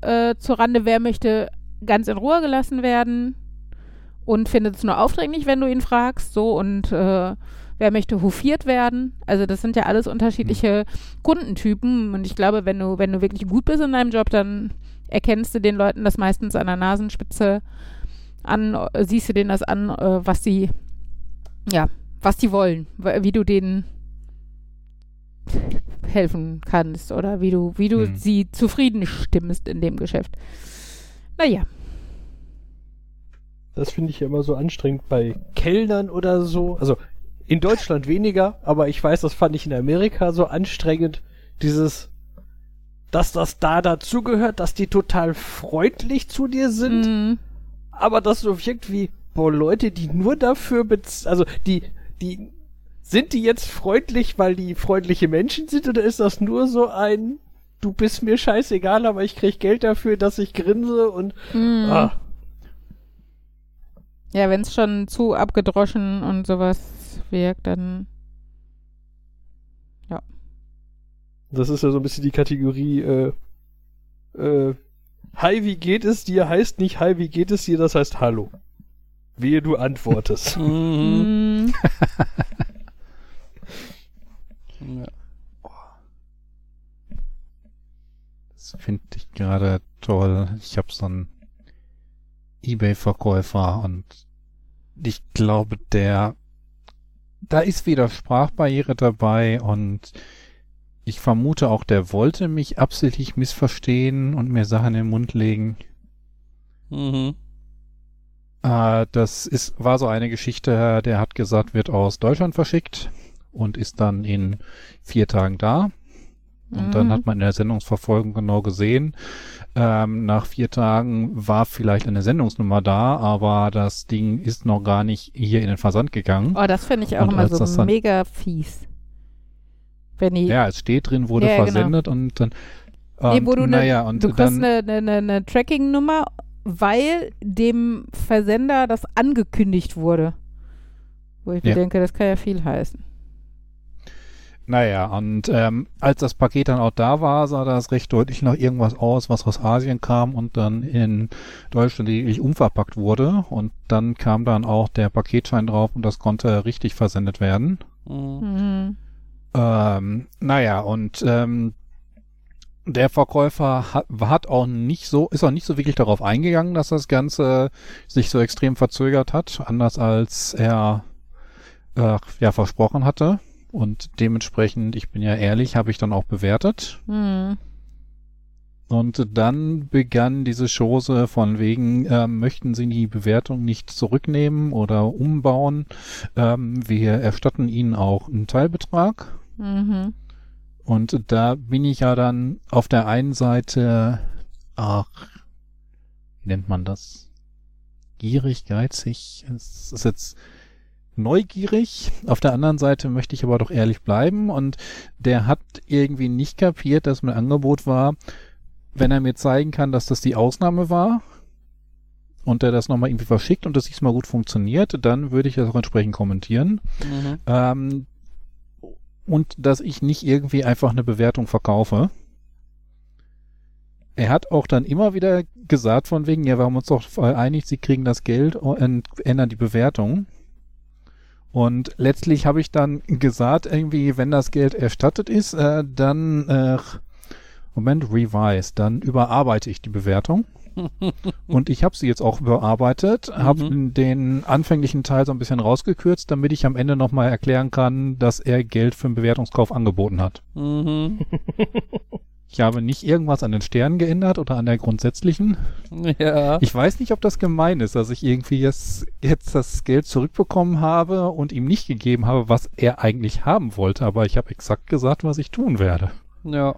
äh, zurande, wer möchte ganz in Ruhe gelassen werden? Und findet es nur aufdringlich, wenn du ihn fragst, so und äh, wer möchte hofiert werden. Also das sind ja alles unterschiedliche Kundentypen. Und ich glaube, wenn du, wenn du wirklich gut bist in deinem Job, dann erkennst du den Leuten das meistens an der Nasenspitze an, äh, siehst du denen das an, äh, was sie, ja, was die wollen, wie du denen helfen kannst oder wie du, wie du Hm. sie zufrieden stimmst in dem Geschäft. Naja. Das finde ich ja immer so anstrengend bei Kellnern oder so. Also in Deutschland weniger, aber ich weiß, das fand ich in Amerika so anstrengend. Dieses, dass das da dazugehört, dass die total freundlich zu dir sind, Mm, aber das so wirkt wie, boah, Leute, die nur dafür bez also die, die, sind die jetzt freundlich, weil die freundliche Menschen sind oder ist das nur so ein, du bist mir scheißegal, aber ich krieg Geld dafür, dass ich grinse und, mm. ah, Ja, wenn es schon zu abgedroschen und sowas wirkt, dann. Das ist ja so ein bisschen die Kategorie, äh, äh, Hi, wie geht es dir? Heißt nicht Hi, wie geht es dir? Das heißt Hallo. Wehe, du antwortest. Mhm. Ja. Das finde ich gerade toll. Ich habe so einen Ebay-Verkäufer und ich glaube, der, da ist wieder Sprachbarriere dabei und ich vermute auch, der wollte mich absichtlich missverstehen und mir Sachen in den Mund legen. Mhm. Äh, das ist, war so eine Geschichte, der hat gesagt, wird aus Deutschland verschickt und ist dann in vier Tagen da. Und Mhm. dann hat man in der Sendungsverfolgung genau gesehen, ähm, nach vier Tagen war vielleicht eine Sendungsnummer da, aber das Ding ist noch gar nicht hier in den Versand gegangen. Oh, das finde ich auch Und immer so mega fies. Wenn die, Ja, es steht drin, wurde Ja, genau. versendet und dann. nee, und, wo du, ne, naja, und du kriegst eine, eine, eine, eine Tracking-Nummer, weil dem Versender das angekündigt wurde. Wo ich mir Ja. denke, das kann ja viel heißen. Naja, und ähm, als das Paket dann auch da war, sah das recht deutlich nach irgendwas aus, was aus Asien kam und dann in Deutschland lediglich umverpackt wurde. Und dann kam dann auch der Paketschein drauf und das konnte richtig versendet werden. Mhm. Mhm. Ähm, naja, und ähm, der Verkäufer hat, hat auch nicht so, ist auch nicht so wirklich darauf eingegangen, dass das Ganze sich so extrem verzögert hat, anders als er äh, ja versprochen hatte. Und dementsprechend, ich bin ja ehrlich, habe ich dann auch bewertet. Mhm. Und dann begann diese Chose von wegen, ähm, möchten Sie die Bewertung nicht zurücknehmen oder umbauen? Ähm, wir erstatten Ihnen auch einen Teilbetrag. Mhm. Und da bin ich ja dann auf der einen Seite, ach, wie nennt man das? Gierig, geizig. Es ist jetzt neugierig. Auf der anderen Seite möchte ich aber doch ehrlich bleiben. Und der hat irgendwie nicht kapiert, dass mein Angebot war, wenn er mir zeigen kann, dass das die Ausnahme war und der das nochmal irgendwie verschickt und das diesmal gut funktioniert, dann würde ich das auch entsprechend kommentieren. Mhm. Ähm, und dass ich nicht irgendwie einfach eine Bewertung verkaufe. Er hat auch dann immer wieder gesagt von wegen, ja, wir haben uns doch einig, sie kriegen das Geld und ändern die Bewertung. Und letztlich habe ich dann gesagt, irgendwie, wenn das Geld erstattet ist, äh, dann, äh, Moment, revise, dann überarbeite ich die Bewertung. Und ich habe sie jetzt auch überarbeitet, habe Mhm. den anfänglichen Teil so ein bisschen rausgekürzt, damit ich am Ende nochmal erklären kann, dass er Geld für einen Bewertungskauf angeboten hat. Mhm. Ich habe nicht irgendwas an den Sternen geändert oder an der grundsätzlichen. Ja. Ich weiß nicht, ob das gemein ist, dass ich irgendwie jetzt, jetzt das Geld zurückbekommen habe und ihm nicht gegeben habe, was er eigentlich haben wollte, aber ich habe exakt gesagt, was ich tun werde. ja.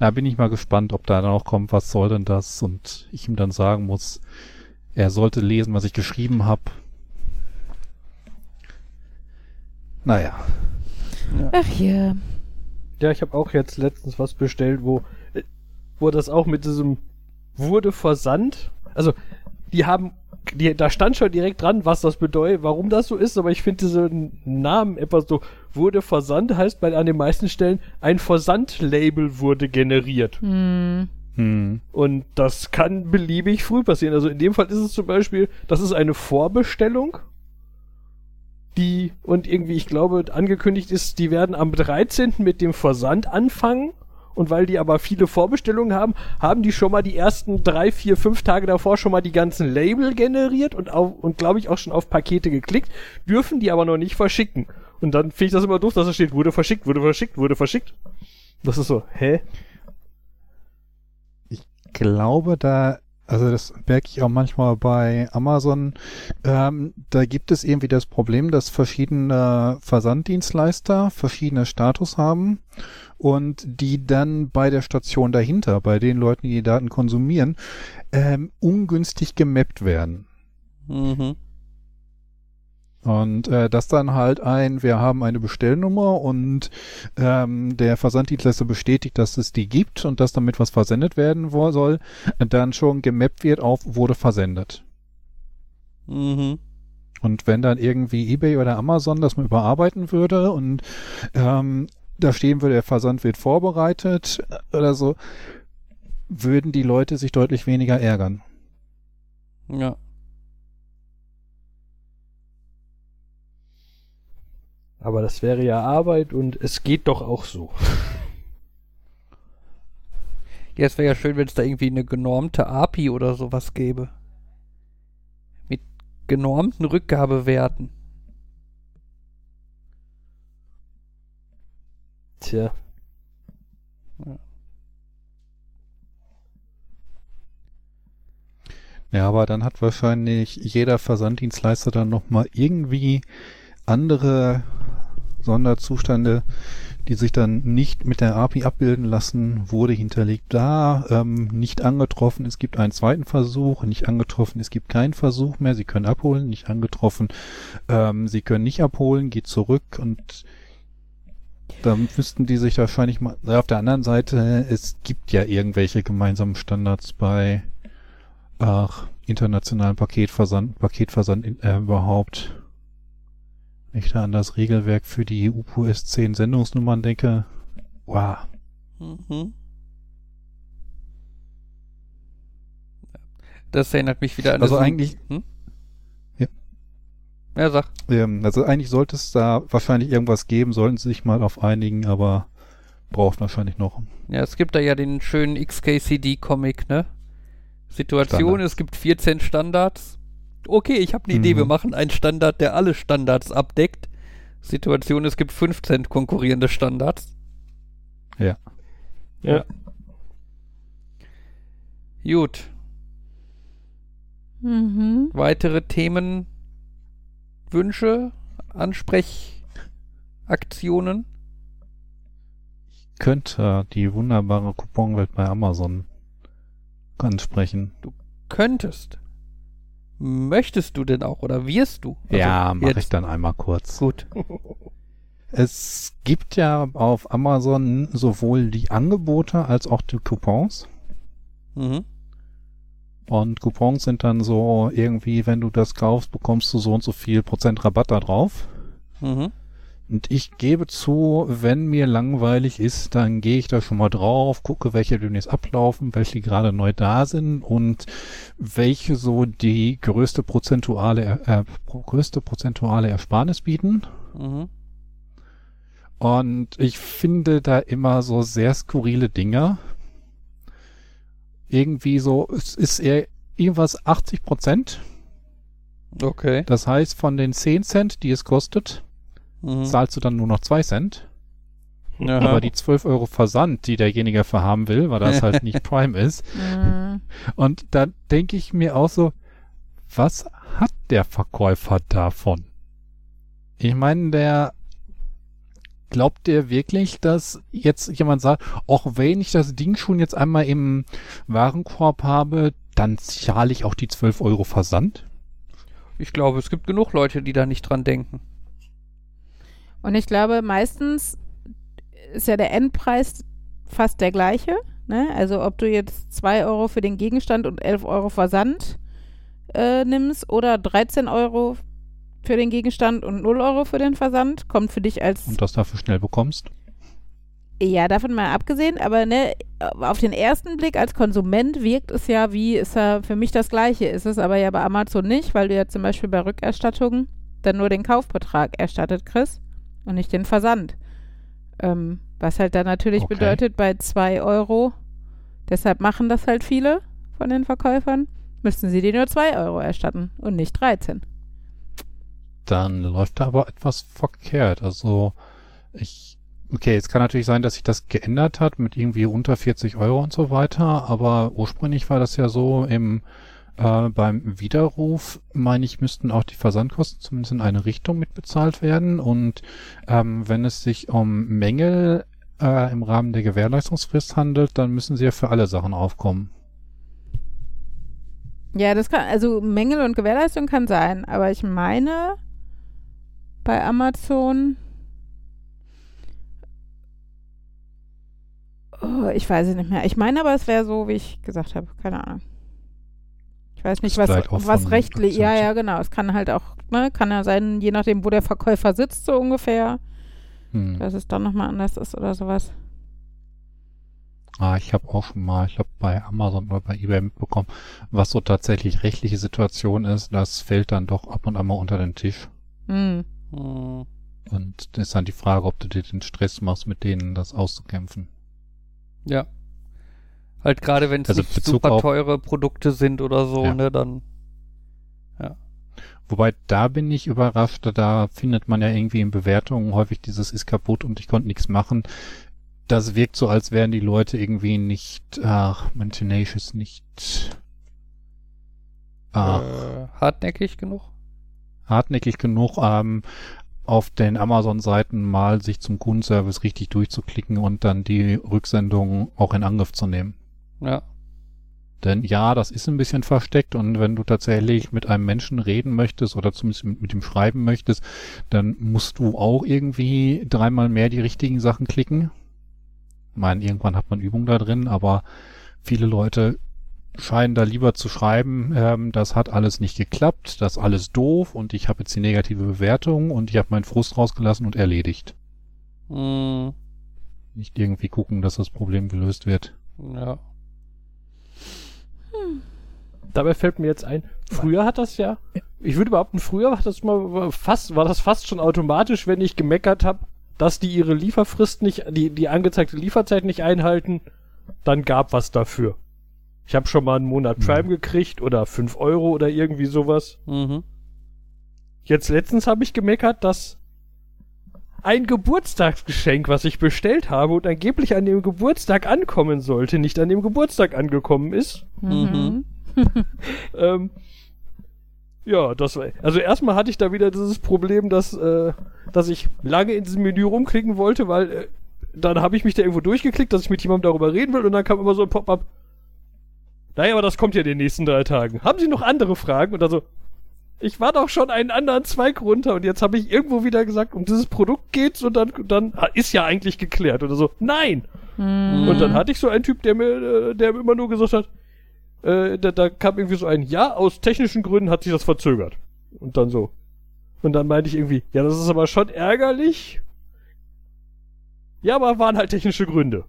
Da bin ich mal gespannt, ob da dann auch kommt, was soll denn das? Und ich ihm dann sagen muss, er sollte lesen, was ich geschrieben habe. Naja. Ach ja. Ja, ich habe auch jetzt letztens was bestellt, wo, wo das auch mit diesem wurde versandt. Also, die haben, die, da stand schon direkt dran, was das bedeutet, warum das so ist, aber ich finde diesen Namen etwas so, wurde versandt, heißt bei an den meisten Stellen, ein Versandlabel wurde generiert. Hm. Hm. Und das kann beliebig früh passieren. Also in dem Fall ist es zum Beispiel, das ist eine Vorbestellung, die, und irgendwie, ich glaube, angekündigt ist, die werden am 13. mit dem Versand anfangen. Und weil die aber viele Vorbestellungen haben, haben die schon mal die ersten drei, vier, fünf Tage davor schon mal die ganzen Label generiert und, auf, und glaube ich auch schon auf Pakete geklickt, dürfen die aber noch nicht verschicken. Und dann finde ich das immer doof, dass da steht, wurde verschickt, wurde verschickt, wurde verschickt. Das ist so, hä? glaube, da, also das merke ich auch manchmal bei Amazon, ähm, da gibt es irgendwie das Problem, dass verschiedene Versanddienstleister verschiedene Status haben und die dann bei der Station dahinter, bei den Leuten, die die Daten konsumieren, ähm, ungünstig gemappt werden. Mhm. Und äh, das dann halt ein, wir haben eine Bestellnummer und ähm, der Versanddienstleister bestätigt, dass es die gibt und dass damit was versendet werden soll, dann schon gemappt wird auf wurde versendet. Mhm. Und wenn dann irgendwie eBay oder Amazon das mal überarbeiten würde und ähm, da stehen würde, der Versand wird vorbereitet äh, oder so, würden die Leute sich deutlich weniger ärgern. Ja. Aber das wäre ja Arbeit und es geht doch auch so. Ja, es wäre ja schön, wenn es da irgendwie eine genormte API oder sowas gäbe. Mit genormten Rückgabewerten. Tja. Ja. Ja, aber dann hat wahrscheinlich jeder Versanddienstleister dann nochmal irgendwie andere Sonderzustände, die sich dann nicht mit der API abbilden lassen, wurde hinterlegt da, ähm, nicht angetroffen, es gibt einen zweiten Versuch, nicht angetroffen, es gibt keinen Versuch mehr, Sie können abholen, nicht angetroffen, ähm, Sie können nicht abholen, geht zurück und dann müssten die sich wahrscheinlich mal, auf der anderen Seite, es gibt ja irgendwelche gemeinsamen Standards bei ach, internationalen Paketversand, Paketversand in, äh, überhaupt. Wenn ich da an das Regelwerk für die UQS 10 Sendungsnummern denke, wow. Mhm. Das erinnert mich wieder an Also das- eigentlich- Hm? Ja. Ja, sag. Ähm, also eigentlich sollte es da wahrscheinlich irgendwas geben, sollten sie sich mal auf einigen, aber braucht wahrscheinlich noch. Ja, es gibt da ja den schönen XKCD-Comic, ne? Situation, Standards. es gibt 14 Standards. Okay, ich habe eine Idee, Mhm. wir machen einen Standard, der alle Standards abdeckt. Situation, es gibt 15 konkurrierende Standards. Ja. Ja. Gut, Mhm. weitere Themen, Wünsche, Ansprechaktionen? Könnte die wunderbare Couponwelt bei Amazon ansprechen. Könntest. Möchtest du denn auch oder wirst du? Also ja, mache ich dann einmal kurz. Gut. Es gibt ja auf Amazon sowohl die Angebote als auch die Coupons. Mhm. Und Coupons sind dann so irgendwie, wenn du das kaufst, bekommst du so und so viel Prozent Rabatt da drauf. Mhm. Und ich gebe zu, wenn mir langweilig ist, dann gehe ich da schon mal drauf, gucke, welche demnächst ablaufen, welche gerade neu da sind und welche so die größte prozentuale, äh, größte prozentuale Ersparnis bieten. Mhm. Und ich finde da immer so sehr skurrile Dinger. Irgendwie so, es ist eher irgendwas 80 Prozent. Okay. Das heißt, von den 10 Cent, die es kostet, Mhm. zahlst du dann nur noch 2 Cent. Aha. Aber die 12 Euro Versand, die derjenige verhaben will, weil das halt nicht Prime ist. Und da denke ich mir auch so, was hat der Verkäufer davon? Ich meine, der glaubt der wirklich, dass jetzt jemand sagt, auch wenn ich das Ding schon jetzt einmal im Warenkorb habe, dann zahle ich auch die 12 Euro Versand? Ich glaube, es gibt genug Leute, die da nicht dran denken. Und ich glaube, meistens ist ja der Endpreis fast der gleiche. Ne? Also ob du jetzt 2 Euro für den Gegenstand und 11 Euro Versand äh, nimmst oder 13 Euro für den Gegenstand und 0 Euro für den Versand, kommt für dich als Und das dafür schnell bekommst? Ja, davon mal abgesehen, aber ne, auf den ersten Blick als Konsument wirkt es ja wie, ist ja für mich das Gleiche. Ist es aber ja bei Amazon nicht, weil du ja zum Beispiel bei Rückerstattungen dann nur den Kaufbetrag erstattet kriegst und nicht den Versand. Ähm, was halt dann natürlich Okay. bedeutet, bei 2 Euro, deshalb machen das halt viele von den Verkäufern, müssten sie dir nur 2 Euro erstatten und nicht 13. dann läuft da aber etwas verkehrt. Also ich, okay, es kann natürlich sein, dass sich das geändert hat mit irgendwie unter 40 Euro und so weiter, aber ursprünglich war das ja so im äh, beim Widerruf, meine ich, müssten auch die Versandkosten zumindest in eine Richtung mitbezahlt werden und ähm, wenn es sich um Mängel äh, im Rahmen der Gewährleistungsfrist handelt, dann müssen sie ja für alle Sachen aufkommen. Ja, das kann, also Mängel und Gewährleistung kann sein, aber ich meine, bei Amazon, oh, ich weiß es nicht mehr. Ich meine aber, es wäre so, wie ich gesagt habe, keine Ahnung. Ich weiß nicht, was, auch was rechtlich, ja, ja, genau. Es kann halt auch, ne, kann ja sein, je nachdem, wo der Verkäufer sitzt, so ungefähr, Hm. dass es dann nochmal anders ist oder sowas. Ah, ich habe auch schon mal, ich habe bei Amazon oder bei eBay mitbekommen, was so tatsächlich rechtliche Situation ist, das fällt dann doch ab und an mal unter den Tisch. Hm. Hm. Und das ist dann die Frage, ob du dir den Stress machst, mit denen das auszukämpfen. Ja. Halt gerade wenn es Also super teure Produkte sind oder so, Ja. ne, dann. Wobei, da bin ich überrascht, da findet man ja irgendwie in Bewertungen häufig dieses ist kaputt und ich konnte nichts machen. Das wirkt so, als wären die Leute irgendwie nicht, ach, man Tenacious nicht Ah, Äh, hartnäckig genug? hartnäckig genug, ähm, auf den Amazon-Seiten mal sich zum Kundenservice richtig durchzuklicken und dann die Rücksendung auch in Angriff zu nehmen. Ja. Denn ja, das ist ein bisschen versteckt und wenn du tatsächlich mit einem Menschen reden möchtest oder zumindest mit, mit ihm schreiben möchtest, dann musst du auch irgendwie dreimal mehr die richtigen Sachen klicken. Ich meine, irgendwann hat man Übung da drin, aber viele Leute scheinen da lieber zu schreiben, ähm, das hat alles nicht geklappt, das ist alles doof und ich habe jetzt die negative Bewertung und ich habe meinen Frust rausgelassen und erledigt. Hm, Nicht irgendwie gucken, dass das Problem gelöst wird. ja. Dabei fällt mir jetzt ein, früher hat das ja, ich würde behaupten, früher war das mal fast, war das fast schon automatisch, wenn ich gemeckert habe, dass die ihre Lieferfrist nicht, die, die angezeigte Lieferzeit nicht einhalten, dann gab was dafür. Ich habe schon mal einen Monat Mhm. Prime gekriegt oder 5 Euro oder irgendwie sowas. Mhm. Jetzt letztens habe ich gemeckert, dass ein Geburtstagsgeschenk, was ich bestellt habe und angeblich an dem Geburtstag ankommen sollte, nicht an dem Geburtstag angekommen ist. Mhm. Ähm, ja, das war. Also erstmal hatte ich da wieder dieses Problem, dass, äh, dass ich lange in diesem Menü rumklicken wollte, weil äh, dann habe ich mich da irgendwo durchgeklickt, dass ich mit jemandem darüber reden will und dann kam immer so ein Pop-up. Naja, aber das kommt ja in den nächsten drei Tagen. Haben Sie noch andere Fragen? Und dann so, ich war doch schon einen anderen Zweig runter und jetzt habe ich irgendwo wieder gesagt, um dieses Produkt geht's und dann, dann ah, ist ja eigentlich geklärt. Oder so, nein! Mhm. Und dann hatte ich so einen Typ, der mir, äh, der mir immer nur gesagt hat, äh, da, da kam irgendwie so ein Ja, aus technischen Gründen hat sich das verzögert. Und dann so. Und dann meinte ich irgendwie, ja, das ist aber schon ärgerlich. Ja, aber waren halt technische Gründe.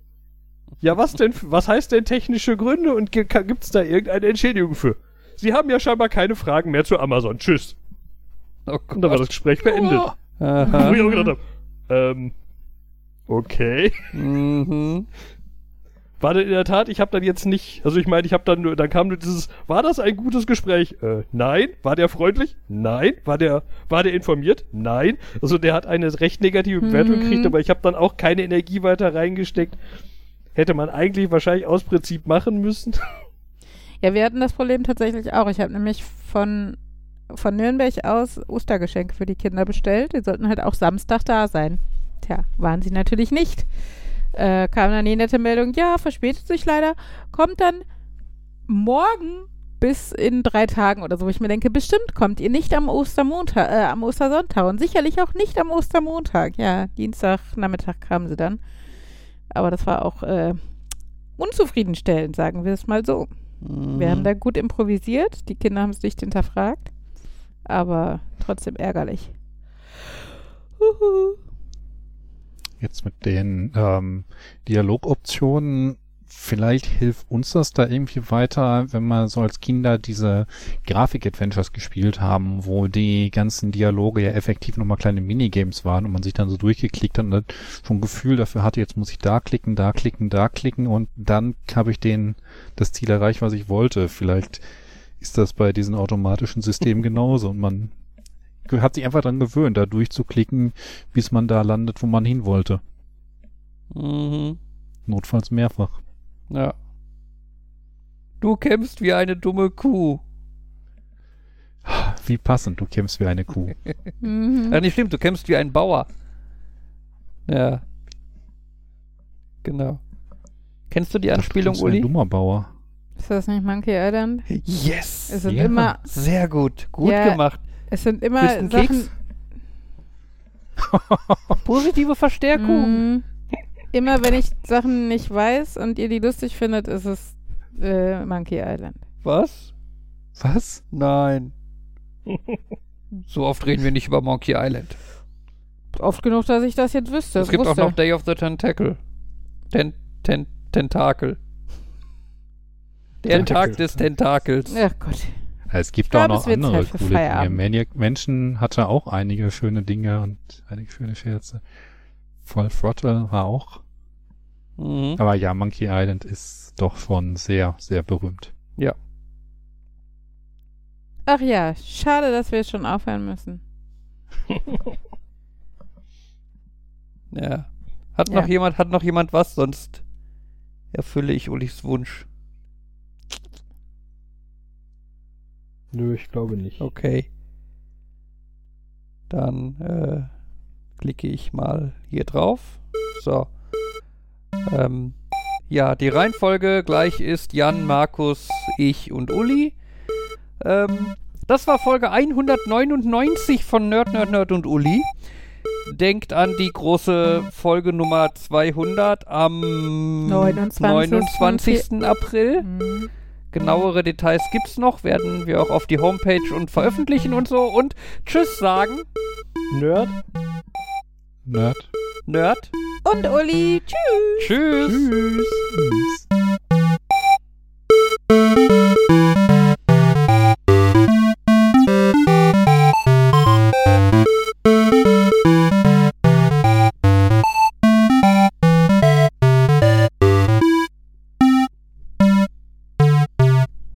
Ja, was denn, was heißt denn technische Gründe und gibt's da irgendeine Entschädigung für? Sie haben ja scheinbar keine Fragen mehr zu Amazon. Tschüss. Oh. Und dann war das Gespräch beendet. Wo Aha. ich auch gedacht habe, ähm, okay. Mhm. War denn in der Tat, ich habe dann jetzt nicht, also ich meine, ich habe dann nur, dann kam nur dieses, war das ein gutes Gespräch? Äh, nein. War der freundlich? Nein. War der, war der informiert? Nein. Also der hat eine recht negative Bewertung Mhm. gekriegt, aber ich habe dann auch keine Energie weiter reingesteckt. Hätte man eigentlich wahrscheinlich aus Prinzip machen müssen. Ja, wir hatten das Problem tatsächlich auch. Ich habe nämlich von, von Nürnberg aus Ostergeschenke für die Kinder bestellt. Die sollten halt auch Samstag da sein. Tja, waren sie natürlich nicht. Äh, kam dann die nette Meldung, ja, verspätet sich leider, kommt dann morgen bis in drei Tagen oder so, wo ich mir denke, bestimmt kommt ihr nicht am Ostermontag, äh, am Ostersonntag und sicherlich auch nicht am Ostermontag. Ja, Dienstagnachmittag kamen sie dann. Aber das war auch äh, unzufriedenstellend, sagen wir es mal so. Mhm. Wir haben da gut improvisiert, die Kinder haben es nicht hinterfragt, aber trotzdem ärgerlich. Huhu. Jetzt mit den ähm, Dialogoptionen, vielleicht hilft uns das da irgendwie weiter, wenn wir so als Kinder diese Grafik-Adventures gespielt haben, wo die ganzen Dialoge ja effektiv nochmal kleine Minigames waren und man sich dann so durchgeklickt hat und dann schon ein Gefühl dafür hatte, jetzt muss ich da klicken, da klicken, da klicken und dann habe ich den das Ziel erreicht, was ich wollte. Vielleicht ist das bei diesen automatischen Systemen genauso und man hat sich einfach dran gewöhnt, da durchzuklicken, bis man da landet, wo man hin wollte. Mhm. Notfalls mehrfach. Ja. Du kämpfst wie eine dumme Kuh. Wie passend, du kämpfst wie eine Kuh. Mhm. Ja, nicht stimmt, du kämpfst wie ein Bauer. Ja. Genau. Kennst du die Anspielung, Du bist ein Uli? dummer Bauer. Ist das nicht Monkey Island? Yes! Es sind Ja. immer, Sehr gut. Gut Ja. gemacht. Es sind immer Sachen. Keks? Positive Verstärkung. Mhm. Immer wenn ich Sachen nicht weiß und ihr die lustig findet, ist es äh, Monkey Island. Was? Was? Nein. so oft reden wir nicht über Monkey Island. Oft genug, dass ich das jetzt wüsste. es gibt wusste. auch noch Day of the Tentacle. Ten, ten, Tentakel. Der Tentakel. Tag des Tentakels. Ach Gott. Es gibt glaub, auch noch andere coole Dinge. Maniac Menschen hatte auch einige schöne Dinge und einige schöne Scherze. Voll Throttle war auch. Mhm. Aber ja, Monkey Island ist doch schon sehr, sehr berühmt. Ach ja, schade, dass wir jetzt schon aufhören müssen. Ja. Hat Ja. noch jemand, hat noch jemand was, sonst erfülle ich Ulis Wunsch. Nö, ich glaube nicht. Okay. Dann äh, klicke ich mal hier drauf. So. Ähm, ja, die Reihenfolge gleich ist Jan, Markus, ich und Uli. Ähm, das war Folge 199 von Nerd, Nerd, Nerd und Uli. Denkt an die große Folge Nummer 200 am 29. 29. April. Mhm. Genauere Details gibt's noch, werden wir auch auf die Homepage und veröffentlichen und so. Und Tschüss sagen, Nerd? Nerd. Nerd. Und Uli, tschüss. Tschüss. Tschüss.